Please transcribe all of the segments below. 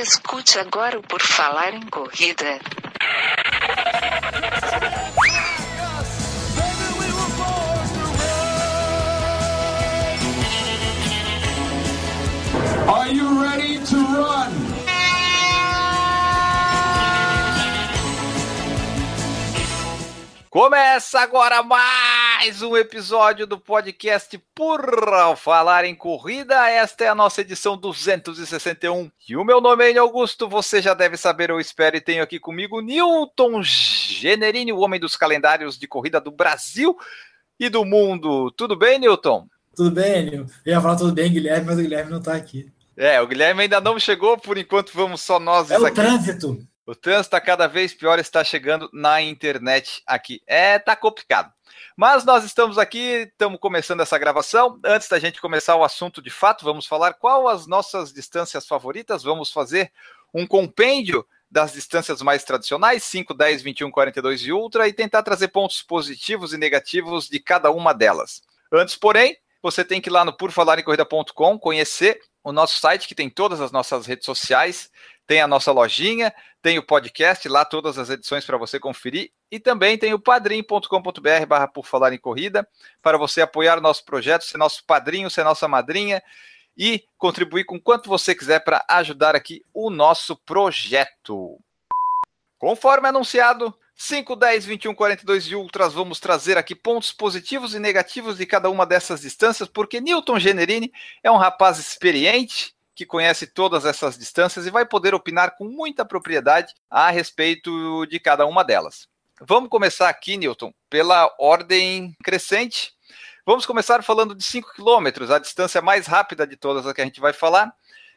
Escute agora o Por Falar em Corrida. Are you ready to run? Começa agora mais um episódio do podcast Por Falar em Corrida. Esta é a nossa edição 261. E o meu nome é Enio Augusto, você já deve saber, eu espero, e tenho aqui comigo Newton Generini, o homem dos calendários de corrida do Brasil e do mundo. Tudo bem, Newton? Tudo bem, Enio? Eu ia falar tudo bem, Guilherme, mas o Guilherme não tá aqui. É, o Guilherme ainda não chegou, por enquanto vamos só nós É o aqui. trânsito. O trânsito está cada vez pior, está chegando na internet aqui. É, tá complicado. Mas nós estamos aqui, estamos começando essa gravação. Antes da gente começar o assunto de fato, vamos falar qual as nossas distâncias favoritas. Vamos fazer um compêndio das distâncias mais tradicionais, 5, 10, 21, 42 e ultra, e tentar trazer pontos positivos e negativos de cada uma delas. Antes, porém, você tem que ir lá no purfalarencorrida.com, conhecer o nosso site que tem todas as nossas redes sociais, tem a nossa lojinha, tem o podcast, lá todas as edições para você conferir, e também tem o padrim.com.br barra por falar em corrida, para você apoiar o nosso projeto, ser nosso padrinho, ser nossa madrinha, e contribuir com quanto você quiser para ajudar aqui o nosso projeto. Conforme anunciado, 5, 10, 21, 42 e ultras, vamos trazer aqui pontos positivos e negativos de cada uma dessas distâncias, porque Newton Generini é um rapaz experiente que conhece todas essas distâncias e vai poder opinar com muita propriedade a respeito de cada uma delas. Vamos começar aqui, Newton, pela ordem crescente. Vamos começar falando de 5 quilômetros, a distância mais rápida de todas a que a gente vai falar,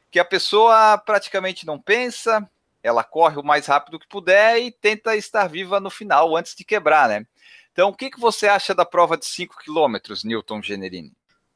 que a pessoa praticamente não pensa, ela corre o mais rápido que puder e tenta estar viva no final, antes de quebrar, né? Então, o que, que você acha da prova de 5 quilômetros, Newton Generini?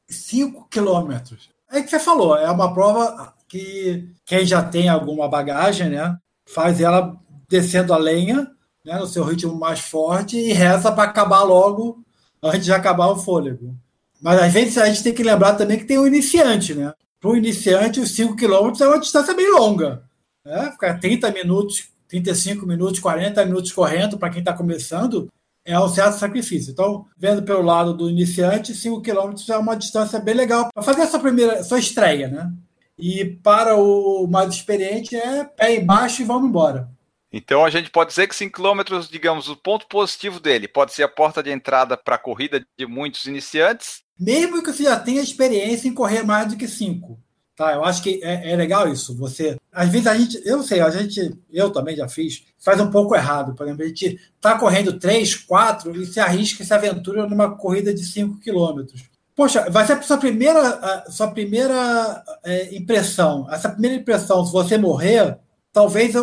5 quilômetros. É que você falou, é uma prova que quem já tem alguma bagagem, né, faz ela descendo a lenha, né, no seu ritmo mais forte e reza para acabar logo antes de acabar o fôlego. Mas às vezes a gente tem que lembrar também que tem o iniciante, né? Para o iniciante, os 5 quilômetros é uma distância bem longa. Né? Ficar 30 minutos, 35 minutos, 40 minutos correndo para quem está começando é um certo sacrifício. Então, vendo pelo lado do iniciante, 5 quilômetros é uma distância bem legal para fazer a sua primeira, sua estreia, né? E para o mais experiente é pé embaixo e vamos embora. Então a gente pode dizer que 5 km, digamos, o ponto positivo dele pode ser a porta de entrada para a corrida de muitos iniciantes. Mesmo que você já tenha experiência em correr mais do que 5. Tá, eu acho que é, é, legal isso. Você, às vezes a gente, eu sei, a gente, eu também já fiz, faz um pouco errado. Por exemplo, a gente está correndo 3, 4 e se arrisca e se aventura numa corrida de 5 quilômetros. Poxa, vai ser a sua primeira, a sua primeira é, impressão. Essa primeira impressão, se você morrer, talvez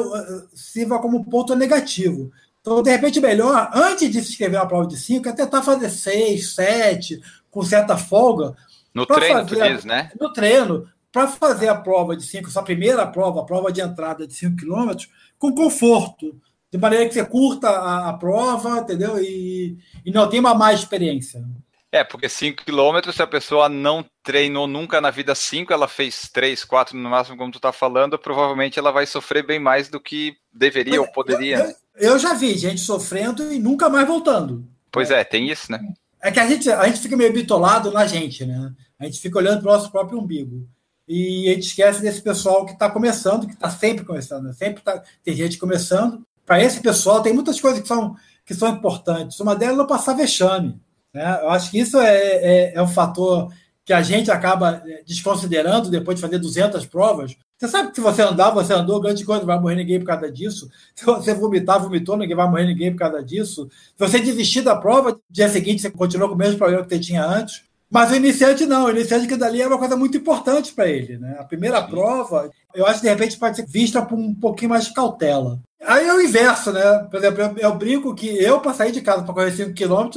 sirva como ponto negativo. Então, de repente, melhor, antes de se inscrever na prova de 5, é tentar fazer 6, 7, com certa folga. No treino, tu diz, né? No treino, para fazer a prova de 5, sua primeira prova, a prova de entrada de 5 km, com conforto, de maneira que você curta a, a prova, entendeu? E, e, não tenha uma má experiência. É, porque 5 km, se a pessoa não treinou nunca na vida 5, ela fez 3, 4 no máximo, como tu tá falando, provavelmente ela vai sofrer bem mais do que deveria Mas, ou poderia. Eu, eu, eu, já vi gente sofrendo e nunca mais voltando. Pois é, tem isso, né? É que a gente, a gente fica meio bitolado na gente, né? A gente fica olhando para o nosso próprio umbigo. E a gente esquece desse pessoal que está começando, que está sempre começando, né? sempre tá, tem gente começando. Para esse pessoal, tem muitas coisas que são, que são importantes. Uma delas é não passar vexame. Né? Eu acho que isso é, é, é um fator que a gente acaba desconsiderando depois de fazer 200 provas. Você sabe que se você andar, você andou, grande coisa, não vai morrer ninguém por causa disso. Se você vomitar, vomitou, ninguém vai morrer ninguém por causa disso. Se você desistir da prova, dia seguinte você continuou com o mesmo problema que você tinha antes. Mas o iniciante não, o iniciante que dali é uma coisa muito importante para ele. Né? A primeira Sim. prova, eu acho que de repente pode ser vista por um pouquinho mais de cautela. Aí é o inverso, né? Por exemplo, eu, eu brinco que eu, para sair de casa para correr 5 km,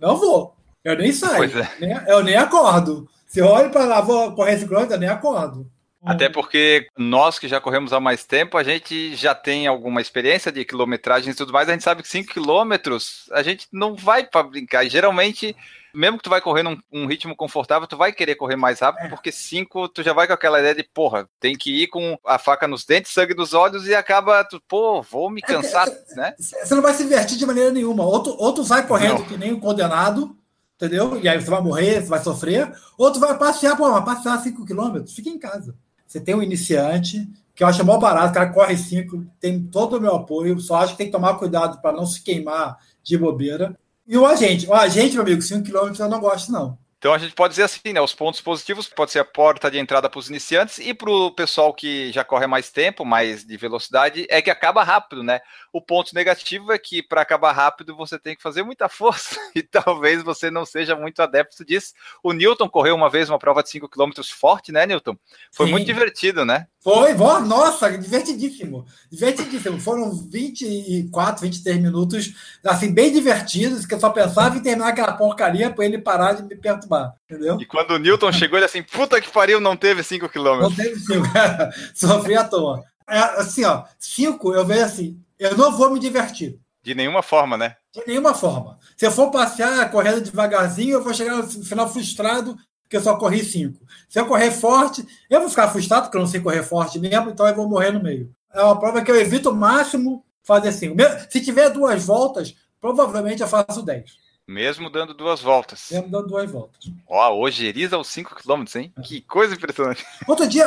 não vou. Eu nem saio. É. Nem, eu nem acordo. Se eu olho para lá, vou correr 5 km, eu nem acordo. Até porque nós que já corremos há mais tempo, a gente já tem alguma experiência de quilometragem e tudo mais, a gente sabe que 5 quilômetros a gente não vai para brincar. Geralmente Mesmo que tu vai correr num um ritmo confortável, tu vai querer correr mais rápido, é. porque 5 tu já vai com aquela ideia de, porra, tem que ir com a faca nos dentes, sangue nos olhos e acaba, tu, pô, vou me cansar, é, né? Você não vai se divertir de maneira nenhuma. Outro, outro vai correndo não. que nem um condenado, entendeu? E aí você vai morrer, você vai sofrer. Outro vai passear, pô, vai passear 5 km, fica em casa. Você tem um iniciante, que eu acho mó barato, o cara corre 5, tem todo o meu apoio, só acho que tem que tomar cuidado para não se queimar de bobeira. E o agente, o agente, meu amigo, 5 km eu não gosto, não. Então a gente pode dizer assim, né? Os pontos positivos pode ser a porta de entrada para os iniciantes e para o pessoal que já corre mais tempo, mais de velocidade, é que acaba rápido, né? O ponto negativo é que para acabar rápido você tem que fazer muita força e talvez você não seja muito adepto disso. O Newton correu uma vez uma prova de 5 km forte, né, Newton? Foi Sim. muito divertido, né? Foi, nossa, divertidíssimo. Divertidíssimo. Foram 24, 23 minutos, assim, bem divertidos, que eu só pensava em terminar aquela porcaria para ele parar de me perturbar, entendeu? E quando o Newton chegou, ele assim, puta que pariu, não teve 5 km. Não teve 5, sofri à toa. É, assim, ó, 5, eu vejo assim, eu não vou me divertir. De nenhuma forma, né? De nenhuma forma. Se eu for passear correndo devagarzinho, eu vou chegar no final frustrado porque eu só corri cinco. Se eu correr forte, eu vou ficar frustrado porque eu não sei correr forte mesmo, então eu vou morrer no meio. É uma prova que eu evito o máximo fazer cinco. Se tiver duas voltas, provavelmente eu faço 10. Mesmo dando duas voltas. Mesmo dando duas voltas. Ó, hoje ojeriza os 5 km, hein? É. Que coisa impressionante. Outro dia,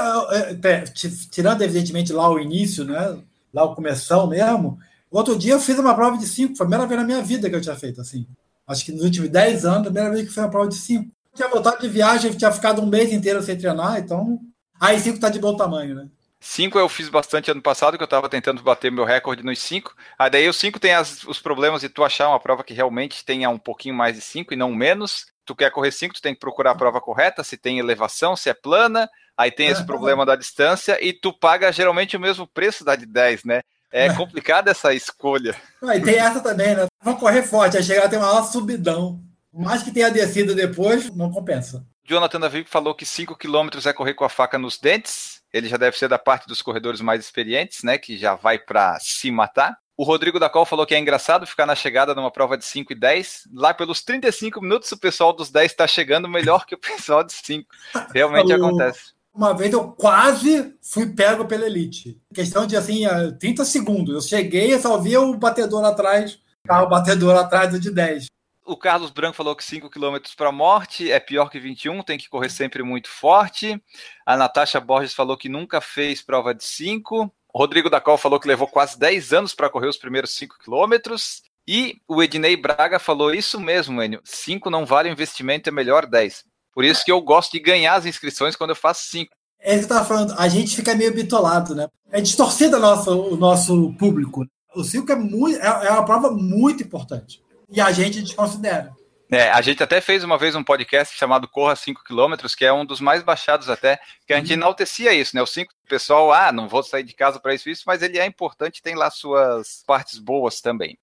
tirando evidentemente lá o início, né? lá o começo mesmo. Outro dia eu fiz uma prova de 5, foi a primeira vez na minha vida que eu tinha feito assim. Acho que nos últimos 10 anos, a primeira vez que foi uma prova de 5. Tinha voltado de viagem, tinha ficado um mês inteiro sem treinar, então. Aí 5 tá de bom tamanho, né? 5 eu fiz bastante ano passado, que eu estava tentando bater meu recorde nos 5. Aí daí o 5 tem as, os problemas de tu achar uma prova que realmente tenha um pouquinho mais de 5 e não menos. Tu quer correr 5, tu tem que procurar a prova correta, se tem elevação, se é plana, Aí tem esse problema da distância e tu paga geralmente o mesmo preço da de 10, né? É complicada essa escolha. e tem essa também, né? Vão correr forte, aí chegar tem uma subidão. Mais que tenha descida depois, não compensa. Jonathan Davi falou que 5 km é correr com a faca nos dentes. Ele já deve ser da parte dos corredores mais experientes, né? Que já vai para se matar. O Rodrigo da Col falou que é engraçado ficar na chegada numa prova de 5 e 10. Lá pelos 35 minutos, o pessoal dos 10 está chegando melhor que o pessoal de 5. Realmente acontece. Uma vez eu quase fui pego pela elite. Questão de assim, 30 segundos. Eu cheguei e só via o batedor atrás, o batedor atrás do de 10. O Carlos Branco falou que 5 km para morte é pior que 21, tem que correr sempre muito forte. A Natasha Borges falou que nunca fez prova de 5. O Rodrigo da Col falou que levou quase 10 anos para correr os primeiros 5 quilômetros. E o Ednei Braga falou isso mesmo, Enio. 5 não vale o investimento, é melhor 10. Por isso que eu gosto de ganhar as inscrições quando eu faço cinco. É isso que eu estava falando, a gente fica meio bitolado, né? É distorcida nossa, o nosso público. O cinco é, muito, é, é uma prova muito importante. E a gente desconsidera. É, a gente até fez uma vez um podcast chamado Corra 5 km, que é um dos mais baixados até, que a gente uhum. enaltecia isso, né? O 5, o pessoal, ah, não vou sair de casa para isso, isso, mas ele é importante, tem lá suas partes boas também.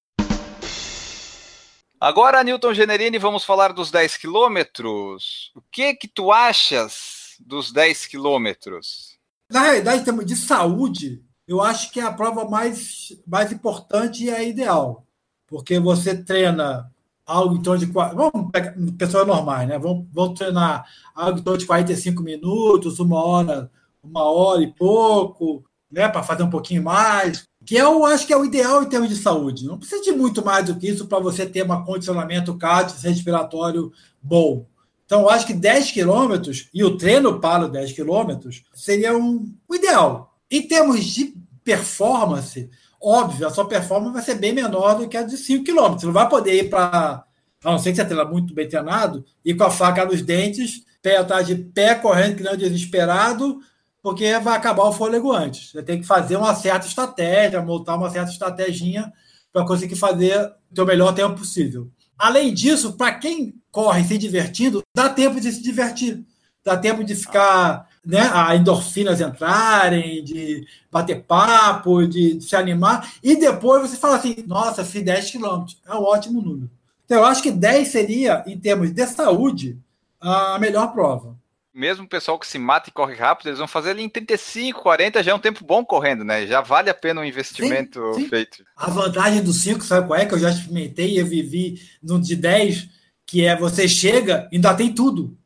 Agora, Newton Generini, vamos falar dos 10 quilômetros. O que que tu achas dos 10 quilômetros? Na realidade, em termos de saúde, eu acho que é a prova mais, mais importante e é ideal. Porque você treina algo em torno de. Vamos pegar pessoas normais, né? Vamos, treinar algo em torno de 45 minutos, uma hora, uma hora e pouco, né? Para fazer um pouquinho mais que eu acho que é o ideal em termos de saúde. Não precisa de muito mais do que isso para você ter um condicionamento cardiorrespiratório bom. Então, eu acho que 10 quilômetros, e o treino para 10 quilômetros, seria um, o ideal. Em termos de performance, óbvio, a sua performance vai ser bem menor do que a de 5 quilômetros. Você não vai poder ir para, a não ser que você treina muito bem treinado, ir com a faca nos dentes, pé atrás de pé, correndo que não desesperado, porque vai acabar o fôlego antes. Você tem que fazer uma certa estratégia, montar uma certa estratégia para conseguir fazer o seu melhor tempo possível. Além disso, para quem corre se divertindo, dá tempo de se divertir. Dá tempo de ficar, né, a endorfinas entrarem, de bater papo, de se animar. E depois você fala assim: nossa, fiz 10 quilômetros. É um ótimo número. Então, eu acho que 10 seria, em termos de saúde, a melhor prova mesmo o pessoal que se mata e corre rápido, eles vão fazer ali em 35, 40, já é um tempo bom correndo, né? Já vale a pena o investimento sim, sim. feito. A vantagem do 5, sabe qual é? Que eu já experimentei e eu vivi no de 10, que é você chega e ainda tem tudo.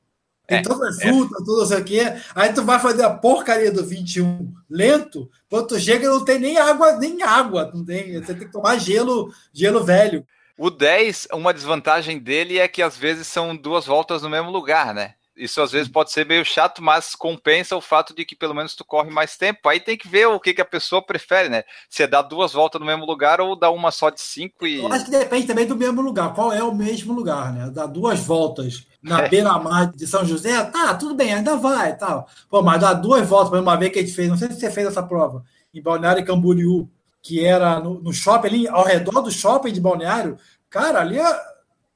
Tem é, todas as frutas, é. tudo não sei o quê. Aí tu vai fazer a porcaria do 21 lento, quando tu chega não tem nem água, nem água. Não tem, você tem que tomar gelo, gelo velho. O 10, uma desvantagem dele é que às vezes são duas voltas no mesmo lugar, né? Isso às vezes pode ser meio chato, mas compensa o fato de que pelo menos tu corre mais tempo. Aí tem que ver o que, que a pessoa prefere, né? Se é dar duas voltas no mesmo lugar ou dar uma só de cinco e. Eu acho que depende também do mesmo lugar. Qual é o mesmo lugar, né? Dar duas voltas na é. beira-mar de São José, tá, tudo bem, ainda vai tal. Pô, mas dar duas voltas, uma vez que a gente fez, não sei se você fez essa prova, em Balneário Camboriú, que era no, no shopping ali, ao redor do shopping de Balneário, cara, ali é,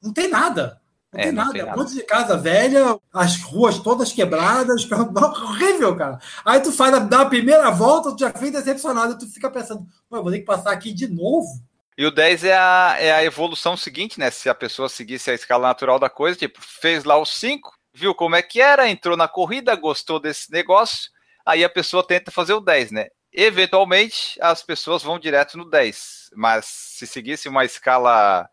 não tem nada. Não, é, tem, não nada. nada. Um monte de casa velha, as ruas todas quebradas, horrível, cara. Aí tu faz, dá a primeira volta, tu já fica decepcionado, tu fica pensando, eu vou ter que passar aqui de novo. E o 10 é a, é a evolução seguinte, né? Se a pessoa seguisse a escala natural da coisa, tipo, fez lá os 5, viu como é que era, entrou na corrida, gostou desse negócio, aí a pessoa tenta fazer o 10, né? Eventualmente, as pessoas vão direto no 10, mas se seguisse uma escala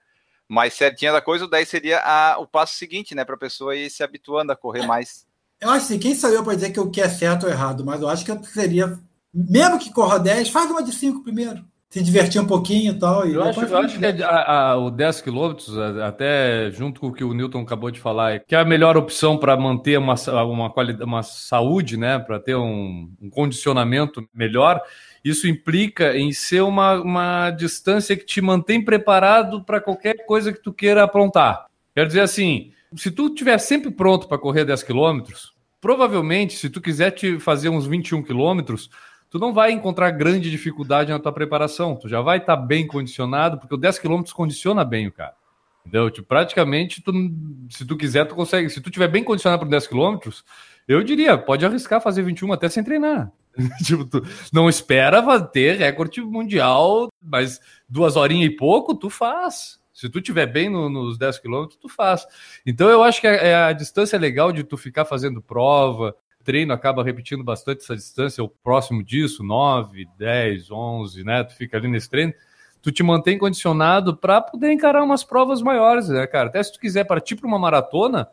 mais certinha da coisa, o 10 seria a, o passo seguinte, né, para a pessoa ir se habituando a correr é, mais. Eu acho assim, quem sou eu para dizer que o que é certo ou errado, mas eu acho que seria, mesmo que corra 10, faz uma de 5 primeiro. Se divertir um pouquinho e tal. E eu acho, eu acho que a, a, o 10 quilômetros, até junto com o que o Newton acabou de falar, que é a melhor opção para manter uma, uma, qualidade, uma saúde, né, para ter um, um condicionamento melhor isso implica em ser uma, uma distância que te mantém preparado para qualquer coisa que tu queira aprontar. Quer dizer assim, se tu estiver sempre pronto para correr 10 quilômetros, provavelmente, se tu quiser te fazer uns 21 quilômetros, tu não vai encontrar grande dificuldade na tua preparação. Tu já vai estar tá bem condicionado, porque o 10 quilômetros condiciona bem o cara. Tipo, praticamente, tu, se tu quiser, tu consegue. Se tu tiver bem condicionado para 10 quilômetros, eu diria, pode arriscar fazer 21 até sem treinar. tipo, tu não espera ter recorde mundial, mas duas horinhas e pouco, tu faz. Se tu tiver bem no, nos 10 quilômetros, tu faz. Então eu acho que a, é a distância legal de tu ficar fazendo prova, treino acaba repetindo bastante essa distância, o próximo disso, 9, 10, 11, né? Tu fica ali nesse treino, tu te mantém condicionado para poder encarar umas provas maiores, né, cara? Até se tu quiser partir para uma maratona,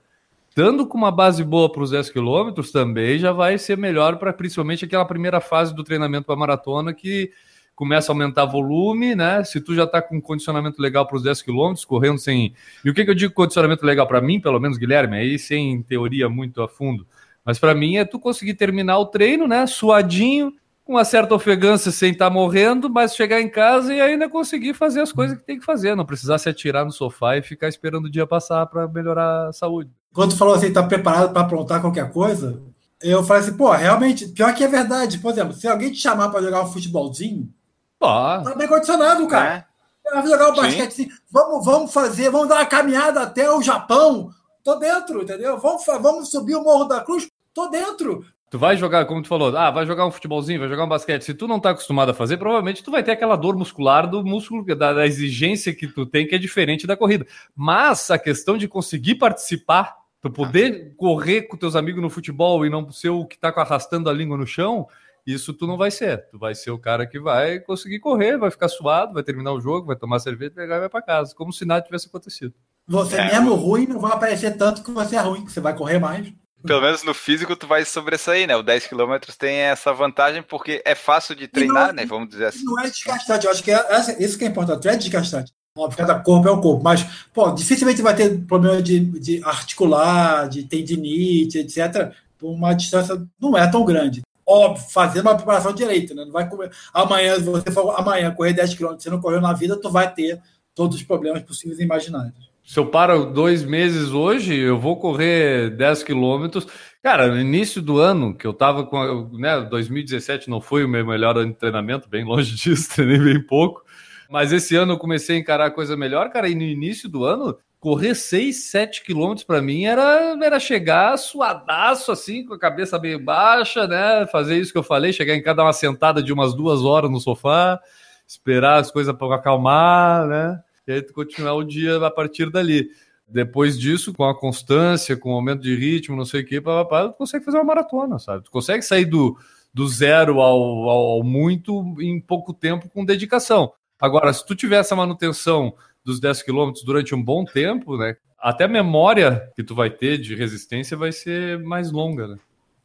estando com uma base boa para os 10 quilômetros também já vai ser melhor para principalmente aquela primeira fase do treinamento para maratona que começa a aumentar volume, né? Se tu já está com um condicionamento legal para os 10 quilômetros, correndo sem. E o que, que eu digo condicionamento legal para mim, pelo menos, Guilherme, aí sem teoria muito a fundo. Mas para mim é tu conseguir terminar o treino, né? Suadinho, com uma certa ofegância sem estar tá morrendo, mas chegar em casa e ainda conseguir fazer as coisas que tem que fazer, não precisar se atirar no sofá e ficar esperando o dia passar para melhorar a saúde quando tu falou assim, tá preparado para aprontar qualquer coisa, eu falei assim, pô, realmente, pior que é verdade. Por exemplo, se alguém te chamar para jogar um futebolzinho, pô. tá bem condicionado, cara. É. Vai jogar o um basquete assim, vamos, vamos fazer, vamos dar uma caminhada até o Japão, tô dentro, entendeu? Vamos, vamos subir o Morro da Cruz, tô dentro. Tu vai jogar, como tu falou, ah, vai jogar um futebolzinho, vai jogar um basquete. Se tu não tá acostumado a fazer, provavelmente tu vai ter aquela dor muscular do músculo, da, da exigência que tu tem, que é diferente da corrida. Mas a questão de conseguir participar Tu poder correr com teus amigos no futebol e não ser o que tá arrastando a língua no chão, isso tu não vai ser. Tu vai ser o cara que vai conseguir correr, vai ficar suado, vai terminar o jogo, vai tomar cerveja, pegar e vai para casa, como se nada tivesse acontecido. Você é. mesmo ruim não vai aparecer tanto que você é ruim, que você vai correr mais. Pelo menos no físico tu vai sobressair, né? O 10 km tem essa vantagem porque é fácil de treinar, não, né? Vamos dizer assim. Não é desgastante, eu acho que é, isso que é importante, é desgastante. Óbvio, cada corpo é um corpo, mas, pô, dificilmente vai ter problema de, de articular, de tendinite, etc. Por uma distância não é tão grande. Óbvio, fazendo uma preparação direita, né? Não vai comer. Amanhã, se você for amanhã correr 10 km, você não correu na vida, tu vai ter todos os problemas possíveis e imaginários. Se eu paro dois meses hoje, eu vou correr 10 quilômetros. Cara, no início do ano, que eu tava com. Né, 2017 não foi o meu melhor ano de treinamento, bem longe disso, treinei bem pouco. Mas esse ano eu comecei a encarar a coisa melhor, cara, e no início do ano, correr 6, 7 quilômetros para mim era, era chegar suadaço, assim, com a cabeça meio baixa, né? Fazer isso que eu falei, chegar em casa, dar uma sentada de umas duas horas no sofá, esperar as coisas para acalmar, né? E aí tu continuar o dia a partir dali. Depois disso, com a constância, com o aumento de ritmo, não sei o que, tu consegue fazer uma maratona, sabe? Tu consegue sair do, do zero ao, ao, ao muito em pouco tempo com dedicação. Agora, se tu tiver essa manutenção dos 10 quilômetros durante um bom tempo, né? até a memória que tu vai ter de resistência vai ser mais longa, né?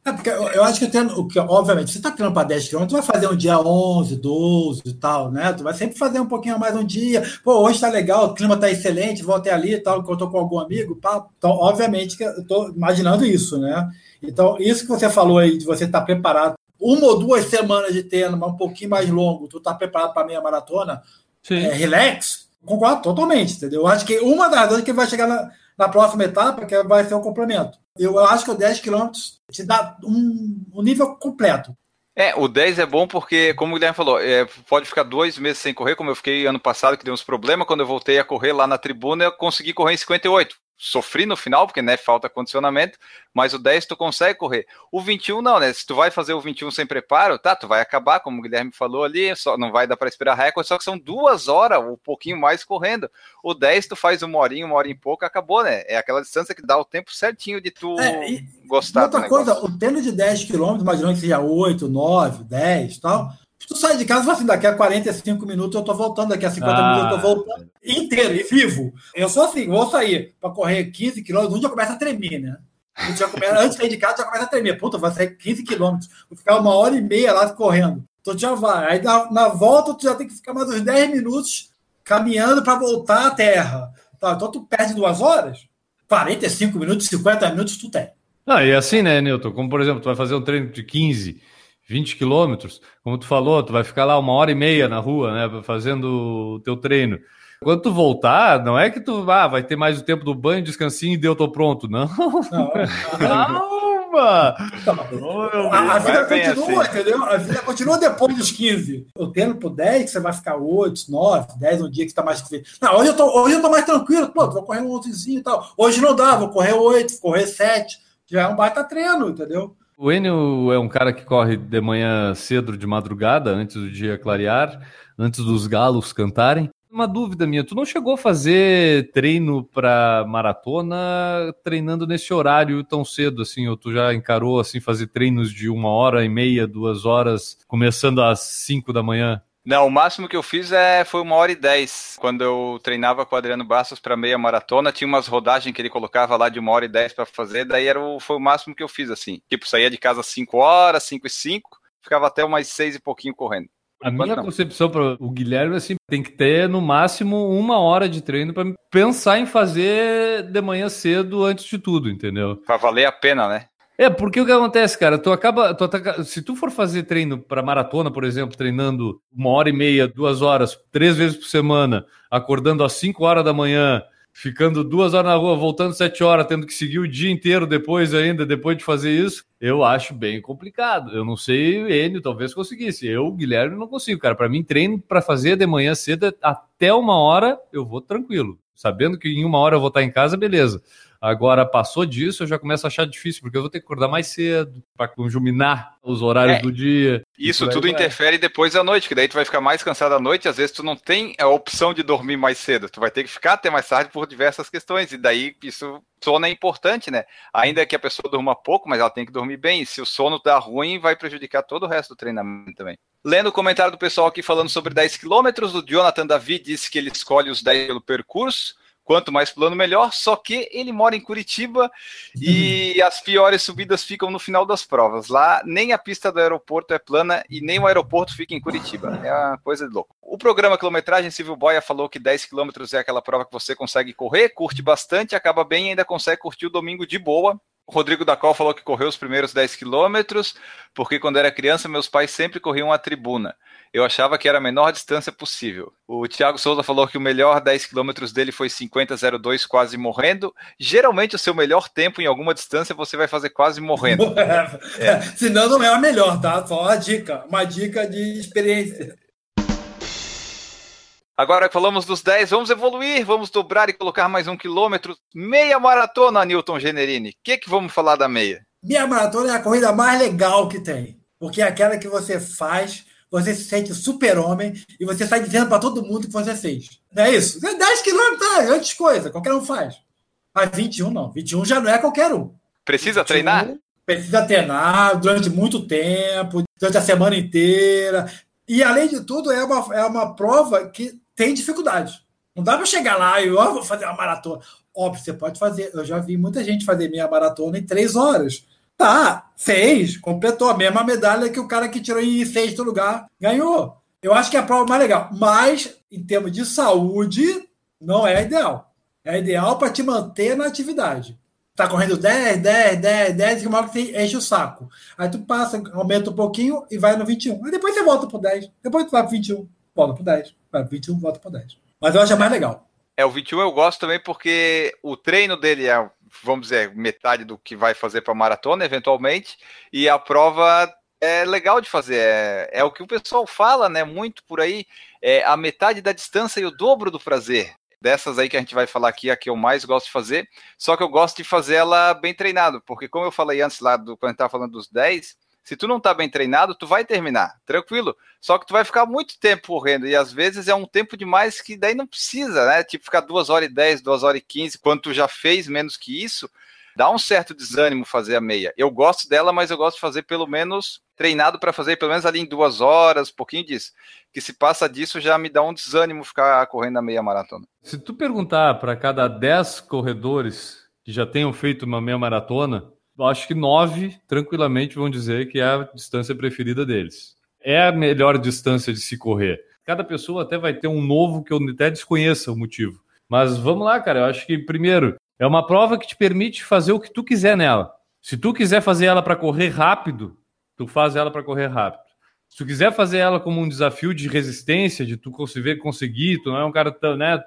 É porque eu, eu acho que, tendo, que, obviamente, você está treinando para 10 km, tu vai fazer um dia 11, 12 e tal, né? Tu vai sempre fazer um pouquinho mais um dia. Pô, hoje está legal, o clima está excelente, vou até ali e tal, que eu estou com algum amigo. Pá. Então, obviamente, que eu estou imaginando isso, né? Então, isso que você falou aí, de você estar tá preparado, uma ou duas semanas de treino, mas um pouquinho mais longo, tu está preparado para meia maratona, é, relax, concordo totalmente, entendeu? Eu acho que uma das razões é que vai chegar na, na próxima etapa, que vai ser o complemento. Eu acho que o 10 km te dá um, um nível completo. É, o 10 é bom porque, como o Guilherme falou, é, pode ficar dois meses sem correr, como eu fiquei ano passado, que deu uns problemas. Quando eu voltei a correr lá na tribuna, eu consegui correr em 58 sofri no final, porque né, falta condicionamento, mas o 10 tu consegue correr. O 21 não, né? Se tu vai fazer o 21 sem preparo, tá, tu vai acabar, como o Guilherme falou ali, só não vai dar para esperar recorde, só que são duas horas, um pouquinho mais correndo. O 10 tu faz uma horinha, uma hora e pouco, acabou, né? É aquela distância que dá o tempo certinho de tu é, e, gostar outra coisa, o treino de 10 km, imaginando que seja 8, 9, 10 e tal, tu sai de casa e fala assim, daqui a 45 minutos eu tô voltando, daqui a 50 ah. minutos eu tô voltando, inteiro e vivo. Eu sou assim, vou sair para correr 15 quilômetros, um dia começa a tremer, né? Já começa, antes de sair de casa já começa a tremer. Puta, vai sair 15 quilômetros, vou ficar uma hora e meia lá correndo. Então já vai. Aí na, na volta tu já tem que ficar mais uns 10 minutos caminhando para voltar à terra. Tá, então tu perde duas horas, 45 minutos, 50 minutos tu tem. Ah, e assim, né, Newton? Como, por exemplo, tu vai fazer um treino de 15, 20 quilômetros, como tu falou, tu vai ficar lá uma hora e meia na rua, né, fazendo o teu treino. Quando tu voltar, não é que tu ah, vai ter mais o tempo do banho, descansinho e deu, tô pronto. Não. Calma! a, a vida continua, assim. entendeu? A vida continua depois dos 15. O tempo 10, você vai ficar 8, 9, 10 um dia que está mais. Não, hoje eu, tô, hoje eu tô mais tranquilo, pô, vou correr um outrozinho e tal. Hoje não dá, vou correr 8, correr 7. Já é um baita treino, entendeu? O Enio é um cara que corre de manhã cedo, de madrugada, antes do dia clarear, antes dos galos cantarem. Uma dúvida minha, tu não chegou a fazer treino para maratona treinando nesse horário tão cedo assim, ou tu já encarou assim fazer treinos de uma hora e meia, duas horas, começando às cinco da manhã? Não, o máximo que eu fiz é, foi uma hora e dez. Quando eu treinava com o Adriano Bastos para meia maratona, tinha umas rodagens que ele colocava lá de uma hora e dez para fazer, daí era o, foi o máximo que eu fiz, assim. Tipo, saía de casa às cinco horas, cinco e cinco, ficava até umas seis e pouquinho correndo. A minha não. concepção para o Guilherme assim, tem que ter no máximo uma hora de treino para pensar em fazer de manhã cedo antes de tudo, entendeu? Para valer a pena, né? É, porque o que acontece, cara? Tu acaba. Tu se tu for fazer treino para maratona, por exemplo, treinando uma hora e meia, duas horas, três vezes por semana, acordando às cinco horas da manhã, ficando duas horas na rua, voltando sete horas, tendo que seguir o dia inteiro depois ainda, depois de fazer isso, eu acho bem complicado. Eu não sei, ele talvez conseguisse. Eu, Guilherme, não consigo, cara. Para mim, treino para fazer de manhã cedo até uma hora, eu vou tranquilo. Sabendo que em uma hora eu vou estar em casa, beleza. Agora, passou disso, eu já começo a achar difícil, porque eu vou ter que acordar mais cedo para conjuminar os horários é, do dia. Isso tudo vai. interfere depois da noite, que daí tu vai ficar mais cansado à noite, às vezes tu não tem a opção de dormir mais cedo, tu vai ter que ficar até mais tarde por diversas questões, e daí isso sono é importante, né? Ainda que a pessoa durma pouco, mas ela tem que dormir bem, e se o sono tá ruim, vai prejudicar todo o resto do treinamento também. Lendo o comentário do pessoal aqui falando sobre 10 quilômetros, o Jonathan Davi disse que ele escolhe os 10 pelo percurso, quanto mais plano, melhor. Só que ele mora em Curitiba e uhum. as piores subidas ficam no final das provas. Lá, nem a pista do aeroporto é plana e nem o aeroporto fica em Curitiba. É uma coisa de louco. O programa Quilometragem, Silvio Boia falou que 10 quilômetros é aquela prova que você consegue correr, curte bastante, acaba bem e ainda consegue curtir o domingo de boa. Rodrigo da Col falou que correu os primeiros 10 quilômetros, porque quando era criança, meus pais sempre corriam a tribuna. Eu achava que era a menor distância possível. O Thiago Souza falou que o melhor 10 quilômetros dele foi 50,02, quase morrendo. Geralmente, o seu melhor tempo em alguma distância você vai fazer quase morrendo. é. Senão, não é o melhor, tá? Só uma dica, uma dica de experiência. Agora que falamos dos 10, vamos evoluir, vamos dobrar e colocar mais um quilômetro. Meia maratona, Newton Generini. O que, que vamos falar da meia? Meia maratona é a corrida mais legal que tem. Porque é aquela que você faz você se sente super-homem e você sai dizendo para todo mundo que você fez. Não é isso? 10 quilômetros é antes coisa, qualquer um faz. Mas 21 não. 21 já não é qualquer um. Precisa 21, treinar? Precisa treinar durante muito tempo, durante a semana inteira. E, além de tudo, é uma, é uma prova que tem dificuldade. Não dá para chegar lá e oh, vou fazer uma maratona. Óbvio, você pode fazer. Eu já vi muita gente fazer meia maratona em três horas. Tá, fez, completou a mesma medalha que o cara que tirou em sexto lugar ganhou. Eu acho que é a prova mais legal. Mas, em termos de saúde, não é ideal. É ideal para te manter na atividade. Tá correndo 10, 10, 10, 10, e uma hora que você enche o saco. Aí tu passa, aumenta um pouquinho e vai no 21. Aí depois você volta pro 10. Depois tu vai pro 21, volta pro 10. Pro 21, volta pro 10. Mas eu acho mais legal. É, o 21 eu gosto também porque o treino dele é, vamos dizer, metade do que vai fazer para maratona, eventualmente, e a prova é legal de fazer. É, é o que o pessoal fala, né? Muito por aí. É a metade da distância e o dobro do prazer. Dessas aí que a gente vai falar aqui, a que eu mais gosto de fazer. Só que eu gosto de fazer ela bem treinado, porque como eu falei antes lá, do, quando a gente estava falando dos 10, se tu não tá bem treinado, tu vai terminar, tranquilo. Só que tu vai ficar muito tempo correndo, e às vezes é um tempo demais que daí não precisa, né? Tipo, ficar 2 horas e 10, 2 horas e 15, quando tu já fez menos que isso, dá um certo desânimo fazer a meia. Eu gosto dela, mas eu gosto de fazer pelo menos treinado para fazer pelo menos ali em duas horas, pouquinho disso. Que se passa disso já me dá um desânimo ficar correndo a meia maratona. Se tu perguntar para cada 10 corredores que já tenham feito uma meia maratona, acho que nove tranquilamente vão dizer que é a distância preferida deles. É a melhor distância de se correr. Cada pessoa até vai ter um novo que eu até desconheça o motivo. Mas vamos lá, cara. Eu acho que, primeiro, é uma prova que te permite fazer o que tu quiser nela. Se tu quiser fazer ela para correr rápido, tu faz ela para correr rápido. Se tu quiser fazer ela como um desafio de resistência, de tu conseguir, conseguir, tu não é um cara tão, né?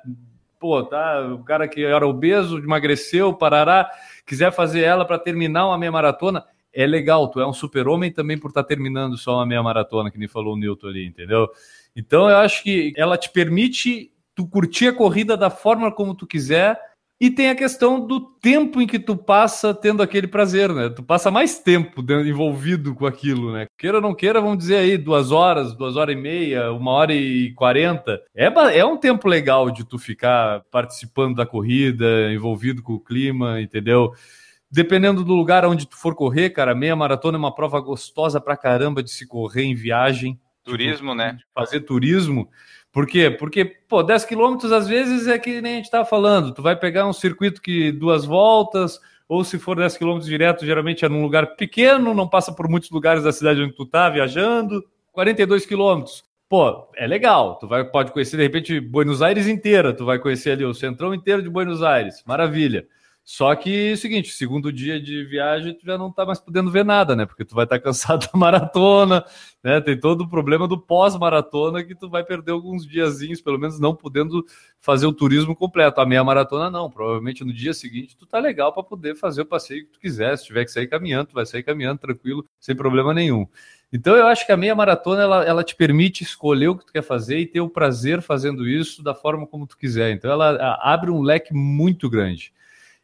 Pô, tá, o cara que era obeso, emagreceu, parará, quiser fazer ela para terminar uma meia maratona, é legal, tu é um super-homem também por estar tá terminando só uma meia maratona, que nem falou o Newton ali, entendeu? Então eu acho que ela te permite tu curtir a corrida da forma como tu quiser e tem a questão do tempo em que tu passa tendo aquele prazer, né? Tu passa mais tempo envolvido com aquilo, né? Queira ou não queira, vamos dizer aí, duas horas, duas horas e meia, uma hora e quarenta. É, é um tempo legal de tu ficar participando da corrida, envolvido com o clima, entendeu? Dependendo do lugar onde tu for correr, cara, meia maratona é uma prova gostosa pra caramba de se correr em viagem. Turismo, tipo, né? Fazer turismo. Por quê? Porque, pô, 10 quilômetros às vezes é que nem a gente estava falando. Tu vai pegar um circuito que duas voltas, ou se for 10 quilômetros direto, geralmente é num lugar pequeno, não passa por muitos lugares da cidade onde tu tá viajando. 42 quilômetros. Pô, é legal. Tu vai, pode conhecer, de repente, Buenos Aires inteira. Tu vai conhecer ali o centrão inteiro de Buenos Aires. Maravilha. Só que é o seguinte, segundo dia de viagem, tu já não tá mais podendo ver nada, né? Porque tu vai estar tá cansado da maratona, né? Tem todo o problema do pós-maratona que tu vai perder alguns diazinhos, pelo menos não podendo fazer o turismo completo. A meia maratona não, provavelmente no dia seguinte tu tá legal para poder fazer o passeio que tu quiser. Se tiver que sair caminhando, tu vai sair caminhando tranquilo, sem problema nenhum. Então eu acho que a meia maratona ela, ela te permite escolher o que tu quer fazer e ter o prazer fazendo isso da forma como tu quiser. Então ela abre um leque muito grande.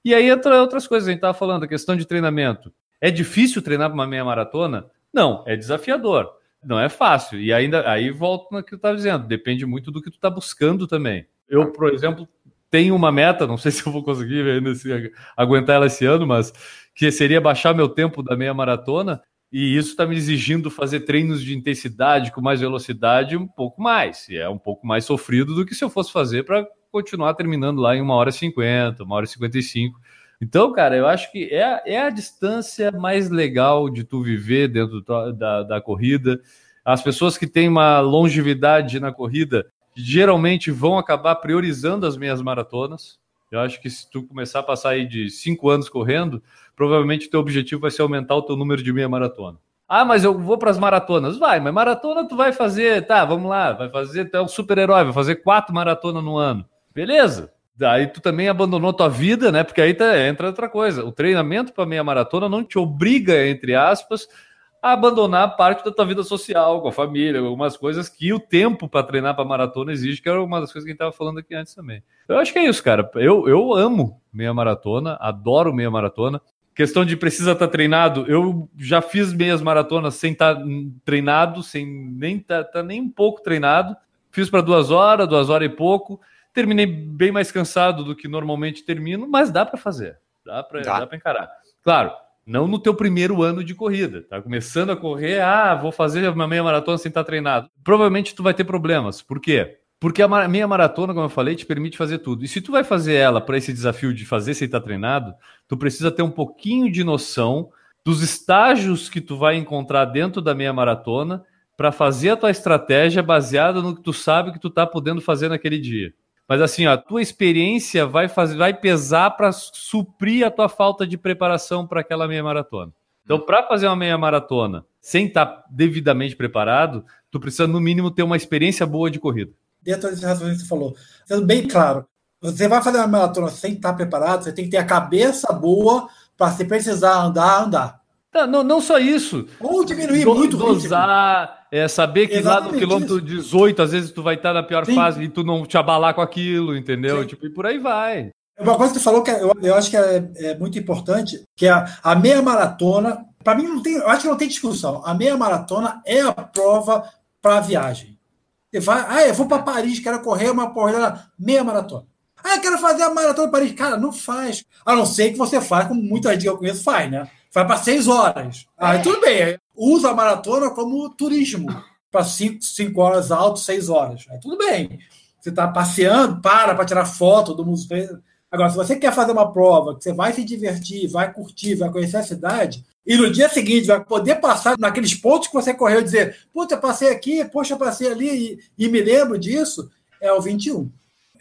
E aí entra outras coisas, a gente estava falando, a questão de treinamento. É difícil treinar para uma meia maratona? Não, é desafiador. Não é fácil. E ainda aí volto no que eu estava dizendo, depende muito do que tu está buscando também. Eu, por exemplo, tenho uma meta, não sei se eu vou conseguir ainda se, aguentar ela esse ano, mas que seria baixar meu tempo da meia maratona. E isso está me exigindo fazer treinos de intensidade com mais velocidade um pouco mais. E é um pouco mais sofrido do que se eu fosse fazer para continuar terminando lá em uma hora e cinquenta, uma hora e cinquenta e cinco. Então, cara, eu acho que é, é a distância mais legal de tu viver dentro da, da corrida. As pessoas que têm uma longevidade na corrida geralmente vão acabar priorizando as meias maratonas. Eu acho que se tu começar a passar aí de cinco anos correndo, provavelmente o teu objetivo vai ser aumentar o teu número de meia maratona. Ah, mas eu vou para as maratonas. Vai, mas maratona tu vai fazer, tá, vamos lá, vai fazer, tu é um super-herói, vai fazer quatro maratonas no ano. Beleza. Daí tu também abandonou tua vida, né? Porque aí tá, entra outra coisa. O treinamento para meia maratona não te obriga, entre aspas, a abandonar parte da tua vida social, com a família, algumas coisas que o tempo para treinar para maratona exige, que era uma das coisas que a gente estava falando aqui antes também. Eu acho que é isso, cara. Eu, eu amo meia maratona, adoro meia maratona. Questão de precisa estar tá treinado, eu já fiz meias maratonas sem estar tá treinado, sem nem tá, tá nem um pouco treinado. Fiz para duas horas, duas horas e pouco. Terminei bem mais cansado do que normalmente termino, mas dá para fazer. Dá para dá. dá encarar. Claro, não no teu primeiro ano de corrida. Tá começando a correr, ah, vou fazer uma meia maratona sem estar treinado. Provavelmente tu vai ter problemas. Por quê? Porque a meia maratona, como eu falei, te permite fazer tudo. E se tu vai fazer ela para esse desafio de fazer sem estar treinado, tu precisa ter um pouquinho de noção dos estágios que tu vai encontrar dentro da meia maratona para fazer a tua estratégia baseada no que tu sabe que tu tá podendo fazer naquele dia. Mas assim, ó, a tua experiência vai fazer, vai pesar para suprir a tua falta de preparação para aquela meia maratona. Então, para fazer uma meia maratona sem estar tá devidamente preparado, tu precisa no mínimo ter uma experiência boa de corrida. Dentro desse raciocínio que você falou, sendo bem claro, você vai fazer uma maratona sem estar tá preparado, você tem que ter a cabeça boa para se precisar andar, andar. Não, não, não só isso. Ou diminuir Do, muito dosar, é, saber que Exatamente lá no quilômetro isso. 18, às vezes tu vai estar na pior Sim. fase e tu não te abalar com aquilo, entendeu? Tipo, e por aí vai. Uma coisa que tu falou que eu, eu acho que é, é, muito importante, que é a, a meia maratona, para mim não tem, eu acho que não tem discussão. A meia maratona é a prova para a viagem. Você vai, ah, eu vou para Paris, quero correr uma corrida meia maratona. Ah, eu quero fazer a maratona de Paris. Cara, não faz. A não ser que você faz, como muita gente que eu conheço faz, né? Vai para seis horas. Aí é. tudo bem. Usa a maratona como turismo. Para cinco, cinco horas alto, seis horas. Aí tudo bem. Você está passeando, para para tirar foto do museu. Agora, se você quer fazer uma prova que você vai se divertir, vai curtir, vai conhecer a cidade, e no dia seguinte vai poder passar naqueles pontos que você correu e dizer, puta, eu passei aqui, poxa, passei ali e, e me lembro disso, é o 21.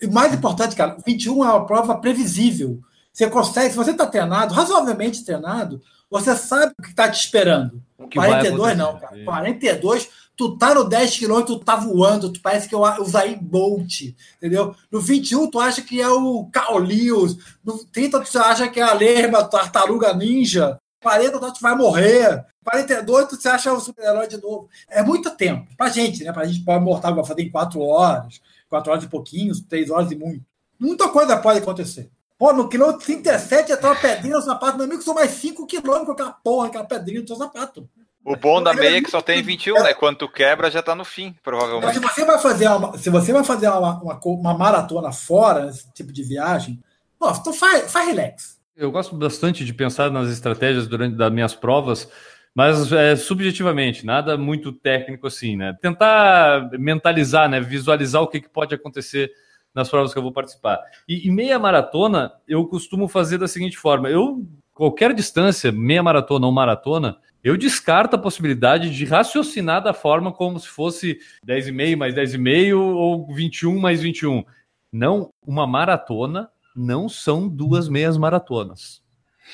E mais importante, cara, o 21 é uma prova previsível. Você consegue, se você está treinado, razoavelmente treinado, você sabe o que está te esperando. 42 não, cara. 42, tu tá no 10 km, tu tá voando, tu parece que é o Zayn Bolt, entendeu? No 21, tu acha que é o Carl Lewis. No 30, tu acha que é a Lerma, Tartaruga Ninja. 40, tu vai morrer. 42, tu acha o super-herói de novo. É muito tempo. Pra gente, né? Pra gente pode mortal, vai fazer em 4 horas, 4 horas e pouquinho, 3 horas e muito. Muita coisa pode acontecer. Pô, no quilômetro 37 já tá uma pedrinha no sapato. Meu amigo, são mais 5 quilômetros com aquela porra, aquela pedrinha no seu sapato. O bom da meia é que só tem 21, né? Quando tu quebra, já tá no fim, provavelmente. se você vai fazer uma, se você vai fazer uma, uma, uma maratona fora, esse tipo de viagem, ó, então faz, faz relax. Eu gosto bastante de pensar nas estratégias durante das minhas provas, mas é, subjetivamente, nada muito técnico assim, né? Tentar mentalizar, né? Visualizar o que, que pode acontecer nas provas que eu vou participar. E, e meia maratona, eu costumo fazer da seguinte forma: eu, qualquer distância, meia maratona ou maratona, eu descarto a possibilidade de raciocinar da forma como se fosse 10,5 mais 10,5 ou 21 mais 21. Não, uma maratona não são duas meias maratonas.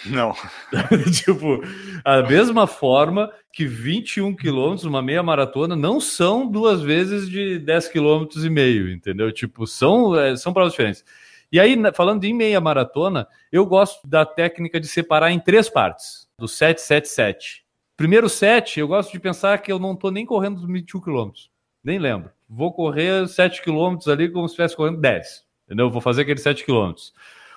Não. tipo, a mesma forma que 21 quilômetros, uma meia maratona, não são duas vezes de 10 quilômetros e meio, entendeu? Tipo, são, é, são provas diferentes. E aí, falando de meia maratona, eu gosto da técnica de separar em três partes, do 777. Primeiro set, eu gosto de pensar que eu não estou nem correndo os 21 quilômetros. Nem lembro. Vou correr 7 quilômetros ali como se estivesse correndo 10. Entendeu? Vou fazer aqueles 7 quilômetros.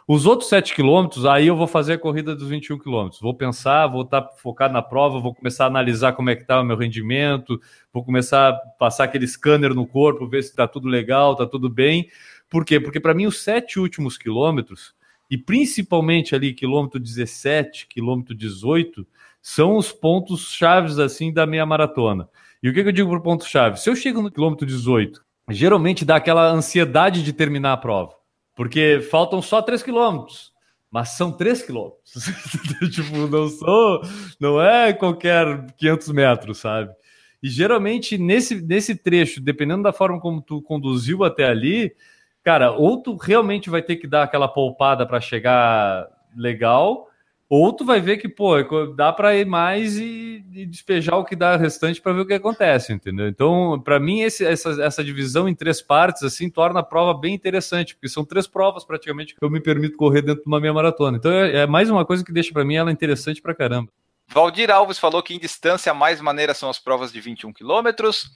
Os outros 7 quilômetros, aí eu vou fazer a corrida dos 21 quilômetros. Vou pensar, vou estar tá focado na prova, vou começar a analisar como é que está o meu rendimento, vou começar a passar aquele scanner no corpo, ver se está tudo legal, está tudo bem. Por quê? Porque para mim os sete últimos quilômetros, e principalmente ali quilômetro 17, quilômetro 18, são os pontos chaves assim da meia maratona. E o que, que eu digo por ponto chave? Se eu chego no quilômetro 18, geralmente dá aquela ansiedade de terminar a prova, porque faltam só 3 quilômetros. Mas são 3 quilômetros. tipo, não sou, não é qualquer 500 metros, sabe? E geralmente nesse, nesse trecho, dependendo da forma como tu conduziu até ali, cara, ou tu realmente vai ter que dar aquela poupada para chegar legal, ou tu vai ver que, pô, dá para ir mais e, e, despejar o que dá restante para ver o que acontece, entendeu? Então, para mim, esse, essa, essa divisão em três partes, assim, torna a prova bem interessante, porque são três provas praticamente que eu me permito correr dentro de uma meia maratona. Então, é, é mais uma coisa que deixa para mim ela interessante para caramba. Valdir Alves falou que em distância mais maneira são as provas de 21 quilômetros.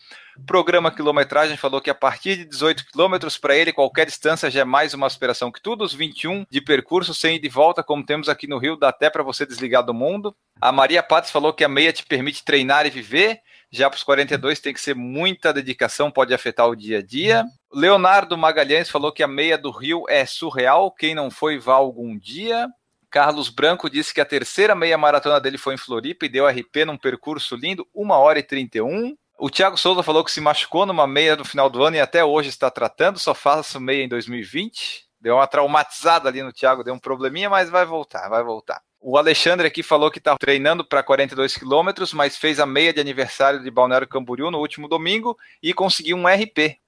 Programa quilometragem falou que a partir de 18 quilômetros para ele qualquer distância já é mais uma aspiração que tudo. Os 21 de percurso sem ir de volta, como temos aqui no Rio, dá até para você desligar do mundo. A Maria Pates falou que a meia te permite treinar e viver. Já para os 42 tem que ser muita dedicação, pode afetar o dia a dia. Leonardo Magalhães falou que a meia do Rio é surreal. Quem não foi, vá algum dia. Carlos Branco disse que a terceira meia maratona dele foi em Floripa e deu RP num percurso lindo, 1 hora e 31. O Thiago Souza falou que se machucou numa meia no final do ano e até hoje está tratando, só faço meia em 2020. Deu uma traumatizada ali no Thiago, deu um probleminha, mas vai voltar, vai voltar. O Alexandre aqui falou que está treinando para 42 quilômetros, mas fez a meia de aniversário de Balneário Camboriú no último domingo e conseguiu um RP.